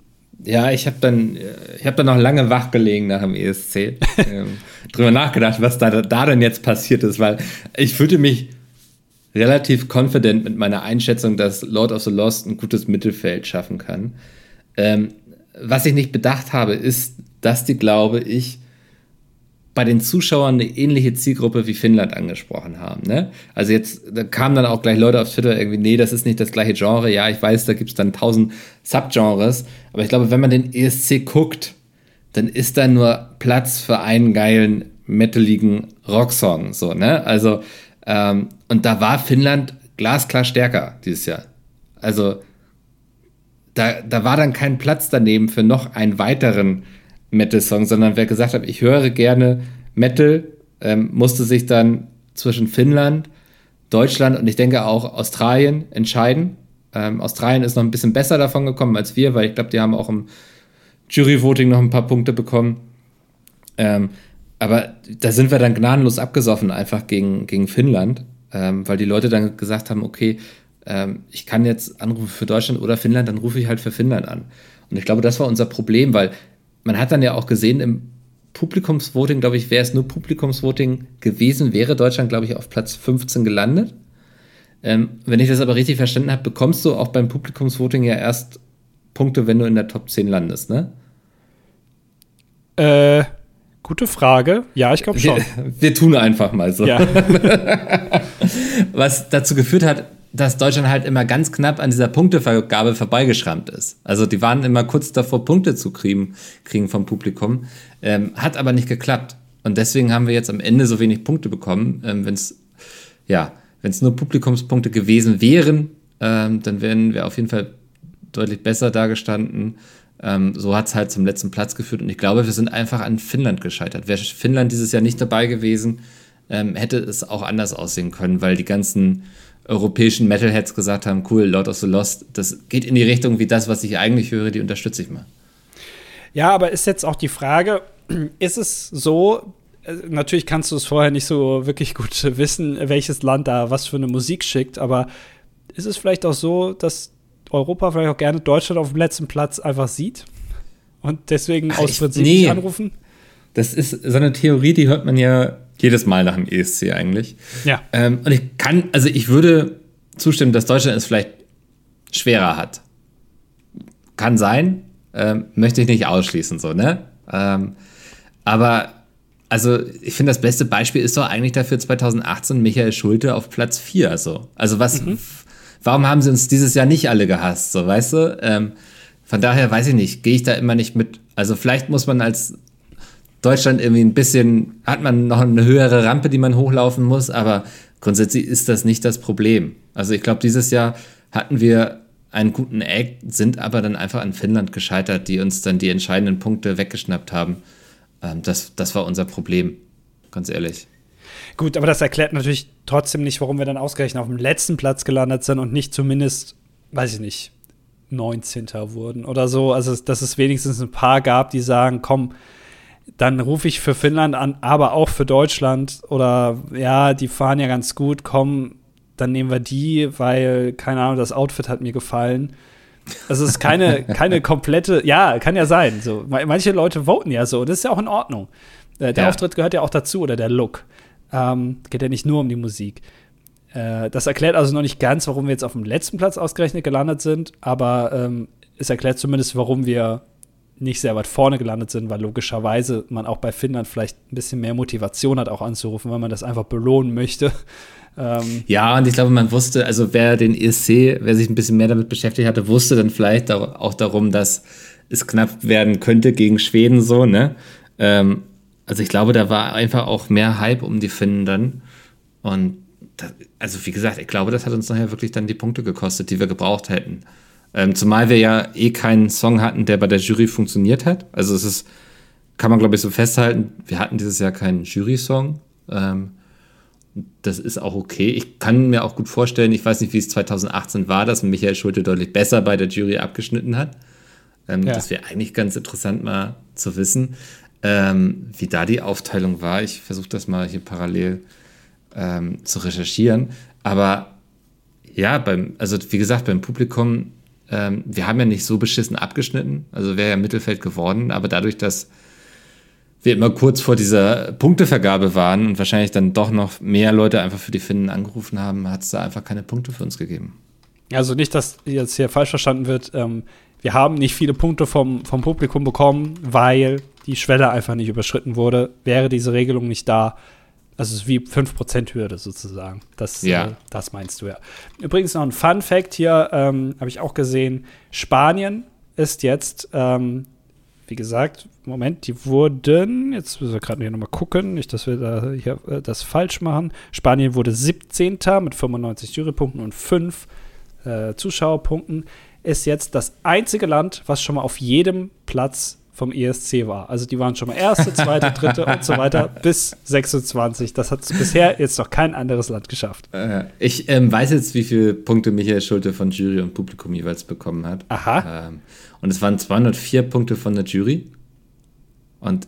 C: Ja, ich habe dann, ich dann noch lange wach gelegen nach dem ESC, ähm, drüber nachgedacht, was da, da denn jetzt passiert ist, weil ich fühlte mich relativ confident mit meiner Einschätzung, dass Lord of the Lost ein gutes Mittelfeld schaffen kann. Ähm, was ich nicht bedacht habe, ist, dass die, glaube ich, bei den Zuschauern eine ähnliche Zielgruppe wie Finnland angesprochen haben. Ne? Also jetzt da kamen dann auch gleich Leute auf Twitter irgendwie, nee, das ist nicht das gleiche Genre. Ja, ich weiß, da gibt es dann tausend Subgenres. Aber ich glaube, wenn man den ESC guckt, dann ist da nur Platz für einen geilen metaligen Rocksong. So, ne? Also, ähm, und da war Finnland glasklar stärker dieses Jahr. Also, da, da war dann kein Platz daneben für noch einen weiteren Metal-Song, sondern wer gesagt hat, ich höre gerne Metal, ähm, musste sich dann zwischen Finnland, Deutschland und ich denke auch Australien entscheiden. Ähm, Australien ist noch ein bisschen besser davon gekommen als wir, weil ich glaube, die haben auch im Jury-Voting noch ein paar Punkte bekommen. Ähm, aber da sind wir dann gnadenlos abgesoffen, einfach gegen, gegen Finnland, ähm, weil die Leute dann gesagt haben, okay, ähm, ich kann jetzt anrufen für Deutschland oder Finnland, dann rufe ich halt für Finnland an. Und ich glaube, das war unser Problem, weil man hat dann ja auch gesehen, im Publikumsvoting, glaube ich, wäre es nur Publikumsvoting gewesen, wäre Deutschland, glaube ich, auf Platz 15 gelandet. Ähm, wenn ich das aber richtig verstanden habe, bekommst du auch beim Publikumsvoting ja erst Punkte, wenn du in der Top 10 landest, ne?
B: Äh, gute Frage. Ja, ich glaube schon.
C: Wir, wir, tun einfach mal so. Ja. Was dazu geführt hat, dass Deutschland halt immer ganz knapp an dieser Punktevergabe vorbeigeschrammt ist. Also die waren immer kurz davor, Punkte zu kriegen, kriegen vom Publikum. Ähm, hat aber nicht geklappt. Und deswegen haben wir jetzt am Ende so wenig Punkte bekommen. Ähm, wenn es ja, wenn es nur Publikumspunkte gewesen wären, ähm, dann wären wir auf jeden Fall deutlich besser dargestanden. Ähm, so hat es halt zum letzten Platz geführt. Und ich glaube, wir sind einfach an Finnland gescheitert. Wäre Finnland dieses Jahr nicht dabei gewesen, ähm, hätte es auch anders aussehen können, weil die ganzen europäischen Metalheads gesagt haben, cool, Lord of the Lost, das geht in die Richtung wie das, was ich eigentlich höre, die unterstütze ich mal.
B: Ja, aber ist jetzt auch die Frage, ist es so, äh, natürlich kannst du es vorher nicht so wirklich gut wissen, welches Land da was für eine Musik schickt, aber ist es vielleicht auch so, dass Europa vielleicht auch gerne Deutschland auf dem letzten Platz einfach sieht und deswegen Ach, aus Prinzip nee. anrufen?
C: Das ist so eine Theorie, die hört man ja jedes Mal nach dem ESC eigentlich.
B: Ja.
C: Ähm, und ich kann, also ich würde zustimmen, dass Deutschland es vielleicht schwerer hat. Kann sein, ähm, möchte ich nicht ausschließen, so, ne? Ähm, aber, also, ich finde, das beste Beispiel ist doch eigentlich dafür 2018 Michael Schulte auf Platz 4, so. Also, was, mhm. warum haben sie uns dieses Jahr nicht alle gehasst, so, weißt du? Ähm, von daher weiß ich nicht, gehe ich da immer nicht mit. Also, vielleicht muss man als Deutschland irgendwie ein bisschen, hat man noch eine höhere Rampe, die man hochlaufen muss, aber grundsätzlich ist das nicht das Problem. Also ich glaube, dieses Jahr hatten wir einen guten Act, sind aber dann einfach an Finnland gescheitert, die uns dann die entscheidenden Punkte weggeschnappt haben. Ähm, das, das war unser Problem, ganz ehrlich.
B: Gut, aber das erklärt natürlich trotzdem nicht, warum wir dann ausgerechnet auf dem letzten Platz gelandet sind und nicht zumindest, weiß ich nicht, 19. wurden oder so. Also, dass es wenigstens ein paar gab, die sagen, komm, dann rufe ich für Finnland an, aber auch für Deutschland oder ja, die fahren ja ganz gut, komm, dann nehmen wir die, weil, keine Ahnung, das Outfit hat mir gefallen. Also es ist keine, keine komplette, ja, kann ja sein. So. Manche Leute voten ja so, das ist ja auch in Ordnung. Äh, der ja. Auftritt gehört ja auch dazu oder der Look. Ähm, geht ja nicht nur um die Musik. Äh, das erklärt also noch nicht ganz, warum wir jetzt auf dem letzten Platz ausgerechnet gelandet sind, aber ähm, es erklärt zumindest, warum wir nicht sehr weit vorne gelandet sind, weil logischerweise man auch bei Finnland vielleicht ein bisschen mehr Motivation hat, auch anzurufen, weil man das einfach belohnen möchte.
C: Ähm ja, und ich glaube, man wusste, also wer den ESC, wer sich ein bisschen mehr damit beschäftigt hatte, wusste dann vielleicht auch darum, dass es knapp werden könnte gegen Schweden so, ne? Ähm, also ich glaube, da war einfach auch mehr Hype um die Finnen dann. Und das, also wie gesagt, ich glaube, das hat uns nachher wirklich dann die Punkte gekostet, die wir gebraucht hätten. Ähm, zumal wir ja eh keinen Song hatten, der bei der Jury funktioniert hat. Also es ist, kann man glaube ich so festhalten, wir hatten dieses Jahr keinen Jury-Song. Ähm, das ist auch okay. Ich kann mir auch gut vorstellen, ich weiß nicht, wie es 2018 war, dass Michael Schulte deutlich besser bei der Jury abgeschnitten hat. Ähm, ja. Das wäre eigentlich ganz interessant mal zu wissen, ähm, wie da die Aufteilung war. Ich versuche das mal hier parallel ähm, zu recherchieren. Aber ja, beim, also wie gesagt, beim Publikum ähm, wir haben ja nicht so beschissen abgeschnitten, also wäre ja Mittelfeld geworden, aber dadurch, dass wir immer kurz vor dieser Punktevergabe waren und wahrscheinlich dann doch noch mehr Leute einfach für die Finnen angerufen haben, hat es da einfach keine Punkte für uns gegeben.
B: Also nicht, dass jetzt hier falsch verstanden wird. Ähm, wir haben nicht viele Punkte vom, vom Publikum bekommen, weil die Schwelle einfach nicht überschritten wurde. Wäre diese Regelung nicht da, also es ist wie 5% Hürde sozusagen. Das,
C: Ja.
B: äh, das meinst du ja. Übrigens noch ein Fun Fact hier, ähm, habe ich auch gesehen. Spanien ist jetzt, ähm, wie gesagt, Moment, die wurden, jetzt müssen wir gerade hier nochmal gucken, nicht, dass wir da hier äh, das falsch machen. Spanien wurde 17. mit 95 Jurypunkten und 5 äh, Zuschauerpunkten. Ist jetzt das einzige Land, was schon mal auf jedem Platz vom ESC war. Also die waren schon mal erste, zweite, dritte und so weiter bis 26. Das hat bisher jetzt noch kein anderes Land geschafft.
C: Äh, ich ähm, weiß jetzt, wie viele Punkte Michael Schulte von Jury und Publikum jeweils bekommen hat.
B: Aha.
C: Ähm, und es waren 204 Punkte von der Jury. Und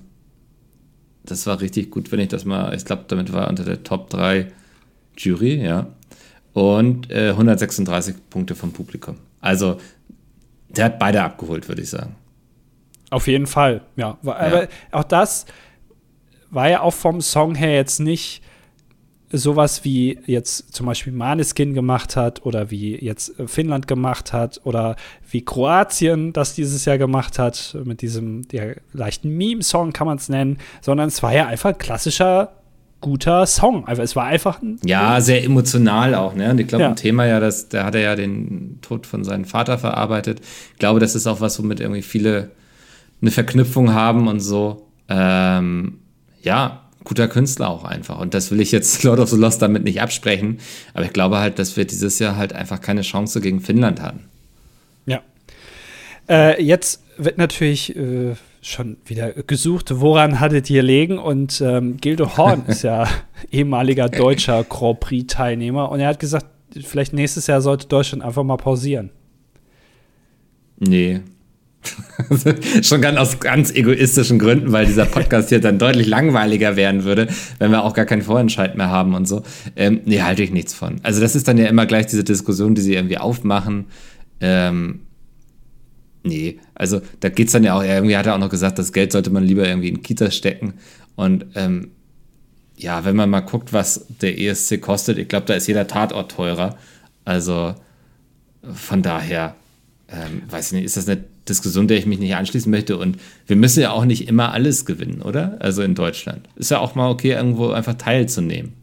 C: das war richtig gut, wenn ich das mal, ich glaube, damit war er unter der Top 3 Jury, ja. Und äh, 136 Punkte vom Publikum. Also, der hat beide abgeholt, würde ich sagen.
B: Auf jeden Fall, ja. Aber auch das war ja auch vom Song her jetzt nicht sowas wie jetzt zum Beispiel Maneskin gemacht hat oder wie jetzt äh, Finnland gemacht hat oder wie Kroatien das dieses Jahr gemacht hat mit diesem der leichten Meme-Song kann man es nennen, sondern es war ja einfach ein klassischer guter Song. Also es war einfach ein
C: Ja, sehr emotional auch, ne? Und ich glaube,
B: Ja.
C: ein Thema ja, das, da hat er ja den Tod von seinem Vater verarbeitet. Ich glaube, das ist auch was, womit irgendwie viele eine Verknüpfung haben und so. Ähm, ja, guter Künstler auch einfach. Und das will ich jetzt Lord of the Lost damit nicht absprechen. Aber ich glaube halt, dass wir dieses Jahr halt einfach keine Chance gegen Finnland hatten.
B: Ja. Äh, jetzt wird natürlich äh, schon wieder gesucht, woran hattet ihr legen? Und ähm, Gildo Horn ist ja ehemaliger deutscher Grand Prix-Teilnehmer und er hat gesagt, vielleicht nächstes Jahr sollte Deutschland einfach mal pausieren.
C: Nee. Schon ganz aus ganz egoistischen Gründen, weil dieser Podcast hier dann deutlich langweiliger werden würde, wenn wir auch gar keinen Vorentscheid mehr haben und so. Ähm, nee, halte ich nichts von. Also, das ist dann ja immer gleich diese Diskussion, die sie irgendwie aufmachen. Ähm, nee, also da geht es dann ja auch, irgendwie hat er auch noch gesagt, das Geld sollte man lieber irgendwie in Kitas stecken. Und ähm, ja, wenn man mal guckt, was der ESC kostet, ich glaube, da ist jeder Tatort teurer. Also von daher, ähm, weiß ich nicht, ist das eine Diskussion, der ich mich nicht anschließen möchte. Und wir müssen ja auch nicht immer alles gewinnen, oder? Also in Deutschland. Ist ja auch mal okay, irgendwo einfach teilzunehmen.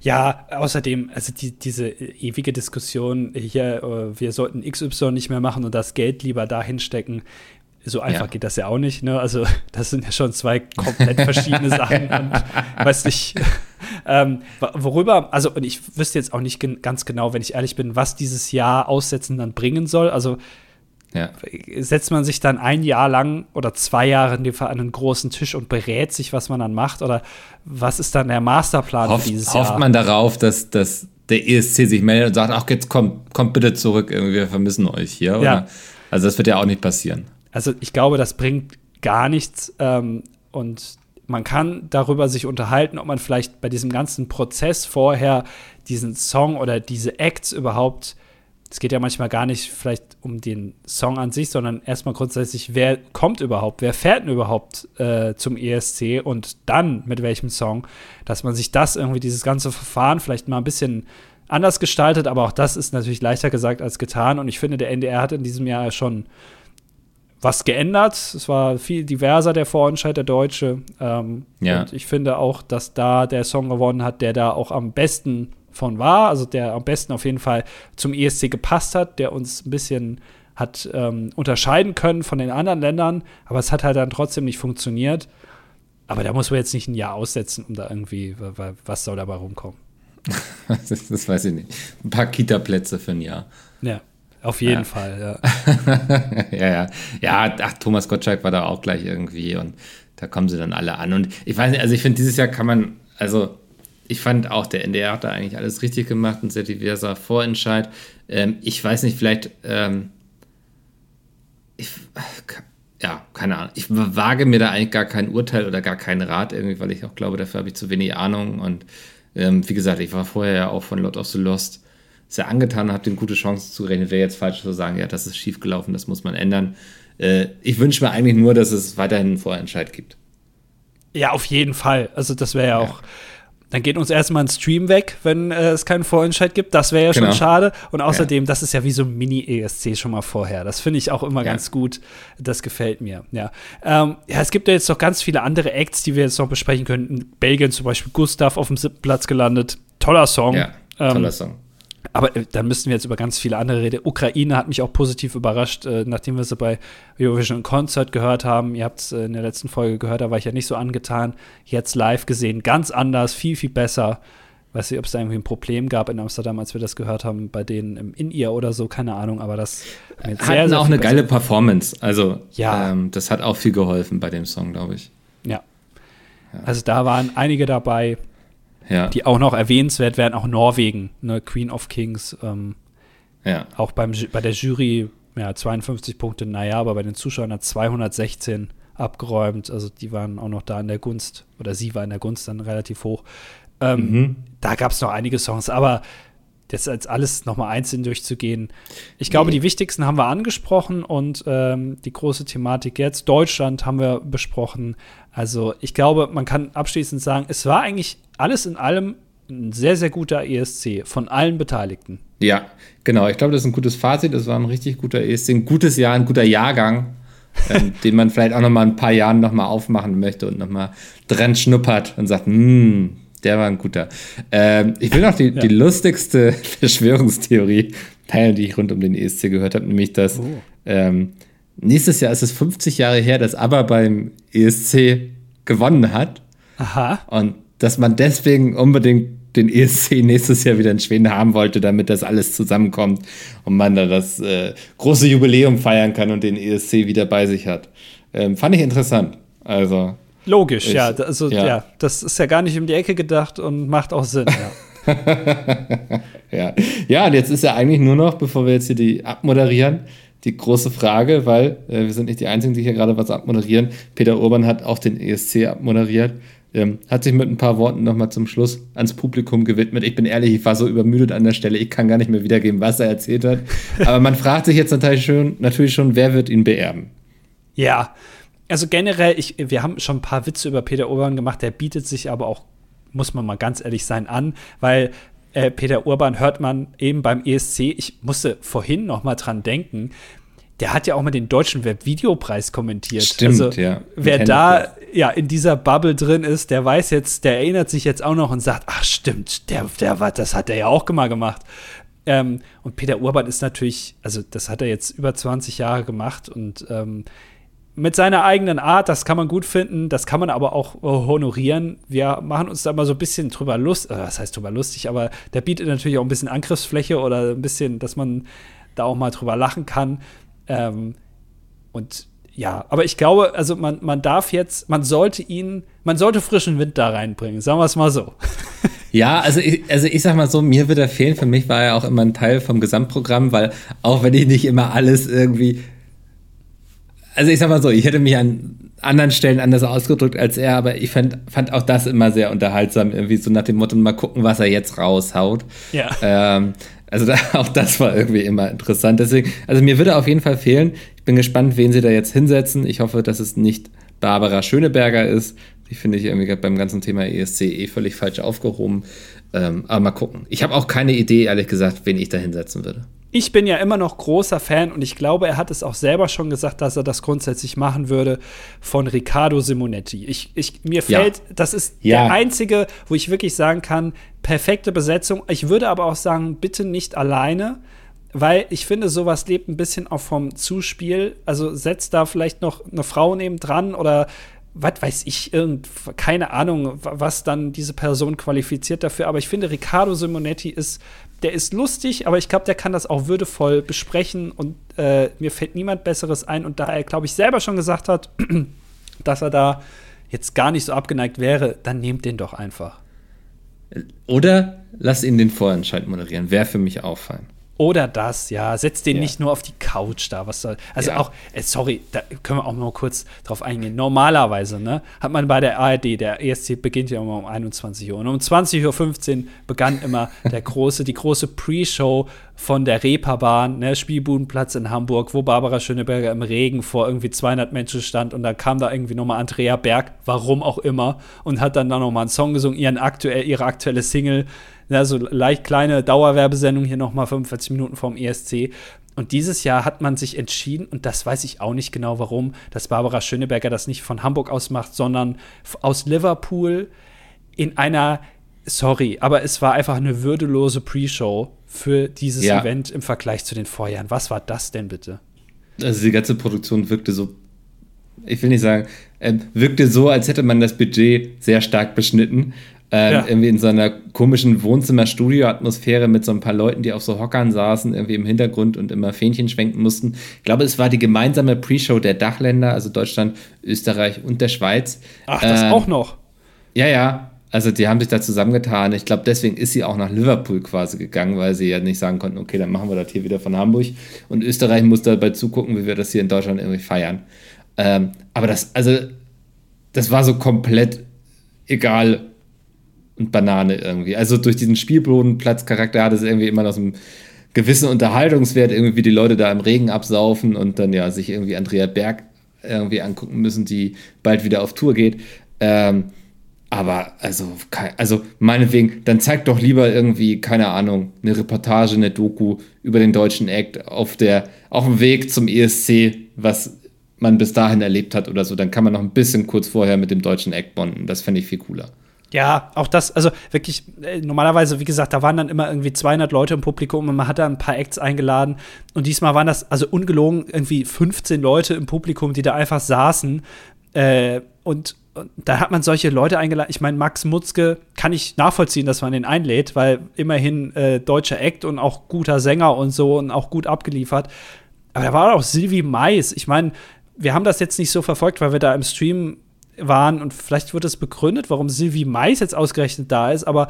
B: Ja, außerdem, also die, diese ewige Diskussion hier, äh, wir sollten XY nicht mehr machen und das Geld lieber dahin stecken. So einfach
C: Ja.
B: geht das ja auch nicht, ne? Also, das sind ja schon zwei komplett verschiedene Sachen. Und weiß nicht, ähm, worüber, also, und ich wüsste jetzt auch nicht gen ganz genau, wenn ich ehrlich bin, was dieses Jahr Aussetzen dann bringen soll. Also,
C: Ja.
B: setzt man sich dann ein Jahr lang oder zwei Jahre in dem Fall an einen großen Tisch und berät sich, was man dann macht? Oder was ist dann der Masterplan
C: Hofft,
B: für dieses
C: hofft
B: Jahr?
C: man darauf, dass, dass der ESC sich meldet und sagt, ach, jetzt kommt, kommt bitte zurück, irgendwie, wir vermissen euch hier.
B: Ja.
C: Oder? Also das wird ja auch nicht passieren.
B: Also ich glaube, das bringt gar nichts ähm, und man kann darüber sich unterhalten, ob man vielleicht bei diesem ganzen Prozess vorher diesen Song oder diese Acts überhaupt, es geht ja manchmal gar nicht vielleicht um den Song an sich, sondern erstmal grundsätzlich, wer kommt überhaupt, wer fährt denn überhaupt äh, zum ESC und dann mit welchem Song, dass man sich das irgendwie, dieses ganze Verfahren vielleicht mal ein bisschen anders gestaltet, aber auch das ist natürlich leichter gesagt als getan und ich finde, der NDR hat in diesem Jahr schon was geändert. Es war viel diverser, der Vorentscheid der Deutsche. Ähm,
C: Ja.
B: Und ich finde auch, dass da der Song gewonnen hat, der da auch am besten von war, also der am besten auf jeden Fall zum ESC gepasst hat, der uns ein bisschen hat ähm, unterscheiden können von den anderen Ländern, aber es hat halt dann trotzdem nicht funktioniert. Aber da muss man jetzt nicht ein Jahr aussetzen, um da irgendwie, wa- wa- was soll dabei rumkommen?
C: Das, das weiß ich nicht. Ein paar Kita-Plätze für ein Jahr.
B: Ja, auf jeden
C: Ja.
B: Fall, ja.
C: ja, ja. Ja, ach, Thomas Gottschalk war da auch gleich irgendwie und da kommen sie dann alle an. Und ich weiß nicht, also ich finde, dieses Jahr kann man, also ich fand auch, der NDR hat da eigentlich alles richtig gemacht, ein sehr diverser Vorentscheid. Ähm, ich weiß nicht, vielleicht, ähm, ich, ja, keine Ahnung. Ich wage mir da eigentlich gar kein Urteil oder gar keinen Rat irgendwie, weil ich auch glaube, dafür habe ich zu wenig Ahnung. Und ähm, wie gesagt, ich war vorher ja auch von Lord of the Lost sehr angetan und habe dem gute Chancen zugerechnet. Wäre jetzt falsch zu sagen, ja, das ist schief gelaufen, das muss man ändern. Äh, ich wünsche mir eigentlich nur, dass es weiterhin einen Vorentscheid gibt.
B: Ja, auf jeden Fall. Also das wäre ja auch dann geht uns erstmal ein Stream weg, wenn äh, es keinen Vorentscheid gibt. Das wäre ja
C: Genau.
B: schon schade. Und außerdem,
C: Ja.
B: das ist ja wie so ein Mini-ESC schon mal vorher. Das finde ich auch immer
C: Ja.
B: ganz gut. Das gefällt mir. Ja. Ähm, ja, es gibt ja jetzt noch ganz viele andere Acts, die wir jetzt noch besprechen könnten. In Belgien zum Beispiel Gustav auf dem siebten Platz gelandet. Toller Song.
C: Ja,
B: Ähm,
C: toller Song.
B: Aber äh, dann müssten wir jetzt über ganz viele andere reden. Ukraine hat mich auch positiv überrascht, äh, nachdem wir sie bei Eurovision Concert gehört haben. Ihr habt es äh, in der letzten Folge gehört, da war ich ja nicht so angetan. Jetzt live gesehen, ganz anders, viel, viel besser. Weiß nicht, ob es da irgendwie ein Problem gab in Amsterdam, als wir das gehört haben, bei denen im In-Ear oder so, keine Ahnung, aber das hat sehr, sehr
C: auch eine
B: besser-
C: geile Performance. Also,
B: Ja.
C: ähm, das hat auch viel geholfen bei dem Song, glaube ich.
B: Ja. Also da waren einige dabei,
C: Ja,
B: die auch noch erwähnenswert wären, auch Norwegen, ne, Queen of Kings, ähm,
C: ja.
B: auch beim, bei der Jury, ja, 52 Punkte, naja, aber bei den Zuschauern hat 216 abgeräumt. Also die waren auch noch da in der Gunst, oder sie war in der Gunst dann relativ hoch. Ähm,
C: Mhm.
B: Da gab es noch einige Songs, aber das als alles nochmal einzeln durchzugehen. Ich glaube,
C: Nee.
B: die wichtigsten haben wir angesprochen und ähm, die große Thematik jetzt, Deutschland haben wir besprochen. Also ich glaube, man kann abschließend sagen, es war eigentlich alles in allem ein sehr, sehr guter ESC von allen Beteiligten.
C: Ja, genau. Ich glaube, das ist ein gutes Fazit. Das war ein richtig guter ESC, ein gutes Jahr, ein guter Jahrgang, ähm, den man vielleicht auch noch mal ein paar Jahren noch mal aufmachen möchte und noch mal dran schnuppert und sagt, hm, der war ein guter. Ähm, ich will noch die, die lustigste Verschwörungstheorie teilen, die ich rund um den ESC gehört habe, nämlich dass ähm, nächstes Jahr ist es 50 Jahre her, dass ABBA beim ESC gewonnen hat.
B: Aha.
C: Und dass man deswegen unbedingt den ESC nächstes Jahr wieder in Schweden haben wollte, damit das alles zusammenkommt und man da das äh, große Jubiläum feiern kann und den ESC wieder bei sich hat. Ähm, fand ich interessant. Also,
B: Logisch,
C: Ich-
B: ja. Also, ja.
C: ja.
B: das ist ja gar nicht um die Ecke gedacht und macht auch Sinn. Ja.
C: ja. Ja, und jetzt ist ja eigentlich nur noch, bevor wir jetzt hier die abmoderieren, die große Frage, weil äh, wir sind nicht die Einzigen, die hier gerade was abmoderieren. Peter Urban hat auch den ESC abmoderiert. Ähm, hat sich mit ein paar Worten nochmal zum Schluss ans Publikum gewidmet. Ich bin ehrlich, ich war so übermüdet an der Stelle, ich kann gar nicht mehr wiedergeben, was er erzählt hat. Aber man fragt sich jetzt natürlich schon, natürlich schon wer wird ihn beerben?
B: ja. Also generell, ich, wir haben schon ein paar Witze über Peter Urban gemacht, der bietet sich aber auch, muss man mal ganz ehrlich sein, an, weil äh, Peter Urban hört man eben beim ESC, ich musste vorhin noch mal dran denken, der hat ja auch mal den deutschen Webvideopreis kommentiert.
C: Stimmt,
B: also,
C: ja.
B: Wer da ja in dieser Bubble drin ist, der weiß jetzt, der erinnert sich jetzt auch noch und sagt, ach stimmt, der, der war, das hat er ja auch mal gemacht. Ähm, und Peter Urban ist natürlich, also das hat er jetzt über 20 Jahre gemacht und ähm, mit seiner eigenen Art, das kann man gut finden, das kann man aber auch äh, honorieren. Wir machen uns da mal so ein bisschen drüber lustig, äh, was heißt drüber lustig, aber der bietet natürlich auch ein bisschen Angriffsfläche oder ein bisschen, dass man da auch mal drüber lachen kann. Ähm, und ja, aber ich glaube, also man, man darf jetzt, man sollte ihn, man sollte frischen Wind da reinbringen, sagen wir es mal so.
C: Ja, also ich, also ich sag mal so, mir wird er fehlen. Für mich war er auch immer ein Teil vom Gesamtprogramm, weil auch wenn ich nicht immer alles irgendwie. Also ich sag mal so, ich hätte mich an anderen Stellen anders ausgedrückt als er, aber ich fand, fand auch das immer sehr unterhaltsam, irgendwie so nach dem Motto, mal gucken, was er jetzt raushaut.
B: Ja.
C: Ähm, also da, auch das war irgendwie immer interessant. Deswegen, also mir würde auf jeden Fall fehlen. Ich bin gespannt, wen sie da jetzt hinsetzen. Ich hoffe, dass es nicht Barbara Schöneberger ist. Die finde ich irgendwie beim ganzen Thema ESC eh völlig falsch aufgehoben. Ähm, aber mal gucken. Ich habe auch keine Idee, ehrlich gesagt, wen ich da hinsetzen würde.
B: Ich bin ja immer noch großer Fan und ich glaube, er hat es auch selber schon gesagt, dass er das grundsätzlich machen würde von Riccardo Simonetti. Ich, ich, mir
C: Ja.
B: fällt, das ist
C: Ja.
B: der einzige, wo ich wirklich sagen kann, perfekte Besetzung. Ich würde aber auch sagen, bitte nicht alleine, weil ich finde, sowas lebt ein bisschen auch vom Zuspiel. Also setzt da vielleicht noch eine Frau neben dran oder was weiß ich, irgend, keine Ahnung, wa- was dann diese Person qualifiziert dafür. Aber ich finde, Riccardo Simonetti ist, der ist lustig, aber ich glaube, der kann das auch würdevoll besprechen und äh, mir fällt niemand Besseres ein. Und da er, glaube ich, selber schon gesagt hat, dass er da jetzt gar nicht so abgeneigt wäre, dann nehmt den doch einfach.
C: Oder lass ihn den Vorentscheid moderieren. Wäre für mich auffallen.
B: Oder das, ja. Setzt den
C: Ja.
B: nicht nur auf die Couch da. Was soll. Also
C: Ja.
B: auch, äh, sorry, da können wir auch mal kurz drauf eingehen. Normalerweise, ne, hat man bei der ARD, der ESC beginnt ja immer um 21 Uhr. Und um 20.15 Uhr begann immer der große, die große Pre-Show von der Reeperbahn, ne, Spielbudenplatz in Hamburg, wo Barbara Schöneberger im Regen vor irgendwie 200 Menschen stand und da kam da irgendwie nochmal Andrea Berg, warum auch immer, und hat dann da nochmal einen Song gesungen, ihren aktuell, ihre aktuelle Single, ja, so leicht kleine Dauerwerbesendung hier nochmal 45 Minuten vorm ESC. Und dieses Jahr hat man sich entschieden, und das weiß ich auch nicht genau warum, dass Barbara Schöneberger das nicht von Hamburg aus macht, sondern aus Liverpool in einer, sorry, aber es war einfach eine würdelose Pre-Show für dieses
C: Ja.
B: Event im Vergleich zu den Vorjahren. Was war das denn bitte?
C: Also die ganze Produktion wirkte so, ich will nicht sagen, ähm, wirkte so, als hätte man das Budget sehr stark beschnitten. Ähm,
B: Ja.
C: Irgendwie in so einer komischen Wohnzimmer-Studio-Atmosphäre mit so ein paar Leuten, die auf so Hockern saßen, irgendwie im Hintergrund und immer Fähnchen schwenken mussten. Ich glaube, es war die gemeinsame Pre-Show der Dachländer, also Deutschland, Österreich und der Schweiz.
B: Ach, das
C: Ähm,
B: auch noch.
C: Ja, ja. Also die haben sich da zusammengetan. Ich glaube, deswegen ist sie auch nach Liverpool quasi gegangen, weil sie ja nicht sagen konnten, okay, dann machen wir das hier wieder von Hamburg. Und Österreich muss dabei zugucken, wie wir das hier in Deutschland irgendwie feiern. Ähm, aber das, also, das war so komplett egal und Banane irgendwie. Also durch diesen Spielbodenplatzcharakter hat es irgendwie immer noch so einen gewissen Unterhaltungswert, irgendwie wie die Leute da im Regen absaufen und dann ja sich irgendwie Andrea Berg irgendwie angucken müssen, die bald wieder auf Tour geht. Ähm, aber also, also meinetwegen, dann zeigt doch lieber irgendwie, keine Ahnung, eine Reportage, eine Doku über den deutschen Act auf der, auf dem Weg zum ESC, was man bis dahin erlebt hat oder so. Dann kann man noch ein bisschen kurz vorher mit dem deutschen Act bonden. Das fände ich viel cooler.
B: Ja, auch das, also wirklich, äh, normalerweise, wie gesagt, da waren dann immer irgendwie 200 Leute im Publikum und man hat da ein paar Acts eingeladen. Und diesmal waren das, also ungelogen, irgendwie 15 Leute im Publikum, die da einfach saßen. Äh, und, und da hat man solche Leute eingeladen. Ich meine, Max Mutzke kann ich nachvollziehen, dass man den einlädt, weil immerhin äh, deutscher Act und auch guter Sänger und so und auch gut abgeliefert. Aber da war auch Sylvie Mais. Ich meine, wir haben das jetzt nicht so verfolgt, weil wir da im Stream waren und vielleicht wird es begründet, warum Sylvie Mais jetzt ausgerechnet da ist, aber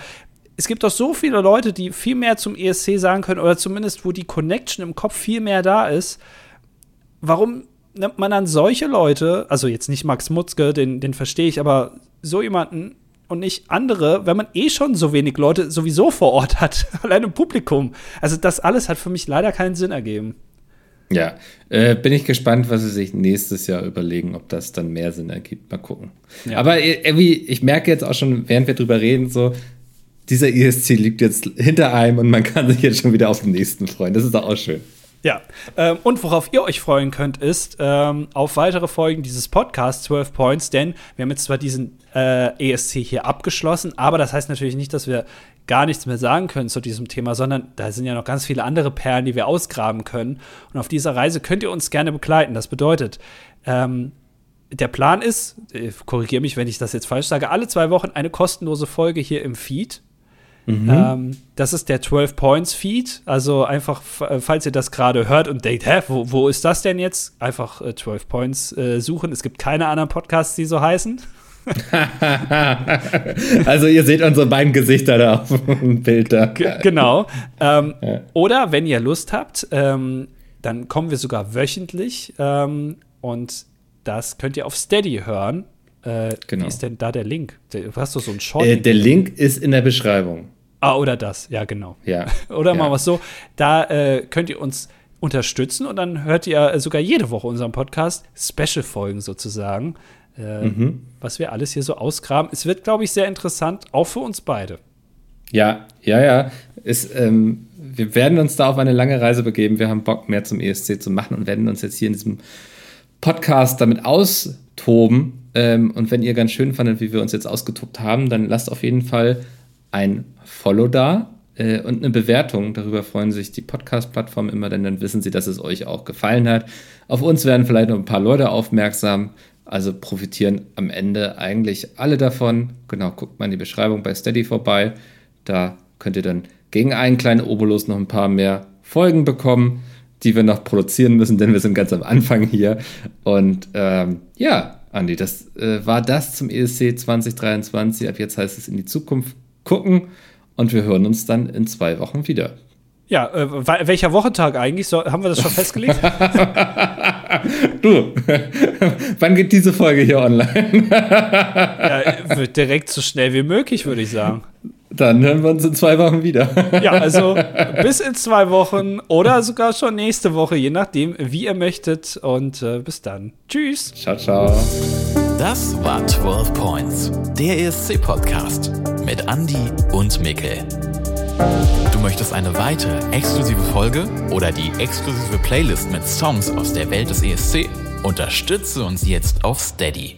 B: es gibt doch so viele Leute, die viel mehr zum ESC sagen können oder zumindest, wo die Connection im Kopf viel mehr da ist. Warum nimmt man dann solche Leute, also jetzt nicht Max Mutzke, den, den verstehe ich, aber so jemanden und nicht andere, wenn man eh schon so wenig Leute sowieso vor Ort hat, allein im Publikum. Also das alles hat für mich leider keinen Sinn ergeben.
C: Ja, äh, bin ich gespannt, was sie sich nächstes Jahr überlegen, ob das dann mehr Sinn ergibt. Mal gucken.
B: Ja.
C: Aber irgendwie, ich merke jetzt auch schon, während wir drüber reden, so, dieser ESC liegt jetzt hinter einem und man kann sich jetzt schon wieder auf den nächsten freuen. Das ist doch auch schön.
B: Ja, ähm, und worauf ihr euch freuen könnt, ist ähm, auf weitere Folgen dieses Podcasts 12 Points, denn wir haben jetzt zwar diesen äh, ESC hier abgeschlossen, aber das heißt natürlich nicht, dass wir gar nichts mehr sagen können zu diesem Thema, sondern da sind ja noch ganz viele andere Perlen, die wir ausgraben können. Und auf dieser Reise könnt ihr uns gerne begleiten. Das bedeutet, ähm, der Plan ist, äh, korrigiere mich, wenn ich das jetzt falsch sage, alle zwei Wochen eine kostenlose Folge hier im Feed. Ähm, das ist der 12 Points Feed. Also einfach, äh, falls ihr das gerade hört und denkt, hä, wo, wo ist das denn jetzt? Einfach äh, 12 Points äh, suchen. Es gibt keine anderen Podcasts, die so heißen.
C: Also ihr seht unsere beiden Gesichter da auf dem Bild da.
B: G genau. Ähm, Oder wenn ihr Lust habt, ähm, dann kommen wir sogar wöchentlich. Ähm, und das könnt ihr auf Steady hören. Äh,
C: Genau.
B: Wie ist denn da der Link? Du hast doch so einen Short.
C: Äh, der Link ist in der Beschreibung.
B: Ah, oder das. Ja, genau.
C: Ja.
B: Oder
C: ja.
B: mal was so. Da äh, könnt ihr uns unterstützen und dann hört ihr äh, sogar jede Woche unseren Podcast, Special-Folgen sozusagen, äh,
C: Mhm.
B: was wir alles hier so ausgraben. Es wird, glaube ich, sehr interessant, auch für uns beide.
C: Ja, ja, ja. Ist, ähm, wir werden uns da auf eine lange Reise begeben. Wir haben Bock, mehr zum ESC zu machen und werden uns jetzt hier in diesem Podcast damit austoben. Ähm, und wenn ihr ganz schön fandet, wie wir uns jetzt ausgetobt haben, dann lasst auf jeden Fall ein Follow da äh, und eine Bewertung. Darüber freuen sich die Podcast-Plattformen immer, denn dann wissen sie, dass es euch auch gefallen hat. Auf uns werden vielleicht noch ein paar Leute aufmerksam. Also profitieren am Ende eigentlich alle davon. Genau, guckt mal in die Beschreibung bei Steady vorbei. Da könnt ihr dann gegen einen kleinen Obolus noch ein paar mehr Folgen bekommen, die wir noch produzieren müssen, denn wir sind ganz am Anfang hier. Und ähm, ja, Andi, das äh, war das zum ESC 2023. Ab jetzt heißt es in die Zukunft gucken und wir hören uns dann in zwei Wochen wieder.
B: Ja, äh, welcher Wochentag eigentlich? So, haben wir das schon festgelegt?
C: du, wann geht diese Folge hier online?
B: ja, direkt so schnell wie möglich, würde ich sagen.
C: Dann hören wir uns in zwei Wochen wieder.
B: ja, also bis in zwei Wochen oder sogar schon nächste Woche, je nachdem, wie ihr möchtet. Und äh, bis dann. Tschüss.
C: Ciao, ciao.
A: Das war 12 Points, der ESC-Podcast mit Andy und Mikkel. Du möchtest eine weitere exklusive Folge oder die exklusive Playlist mit Songs aus der Welt des ESC? Unterstütze uns jetzt auf Steady.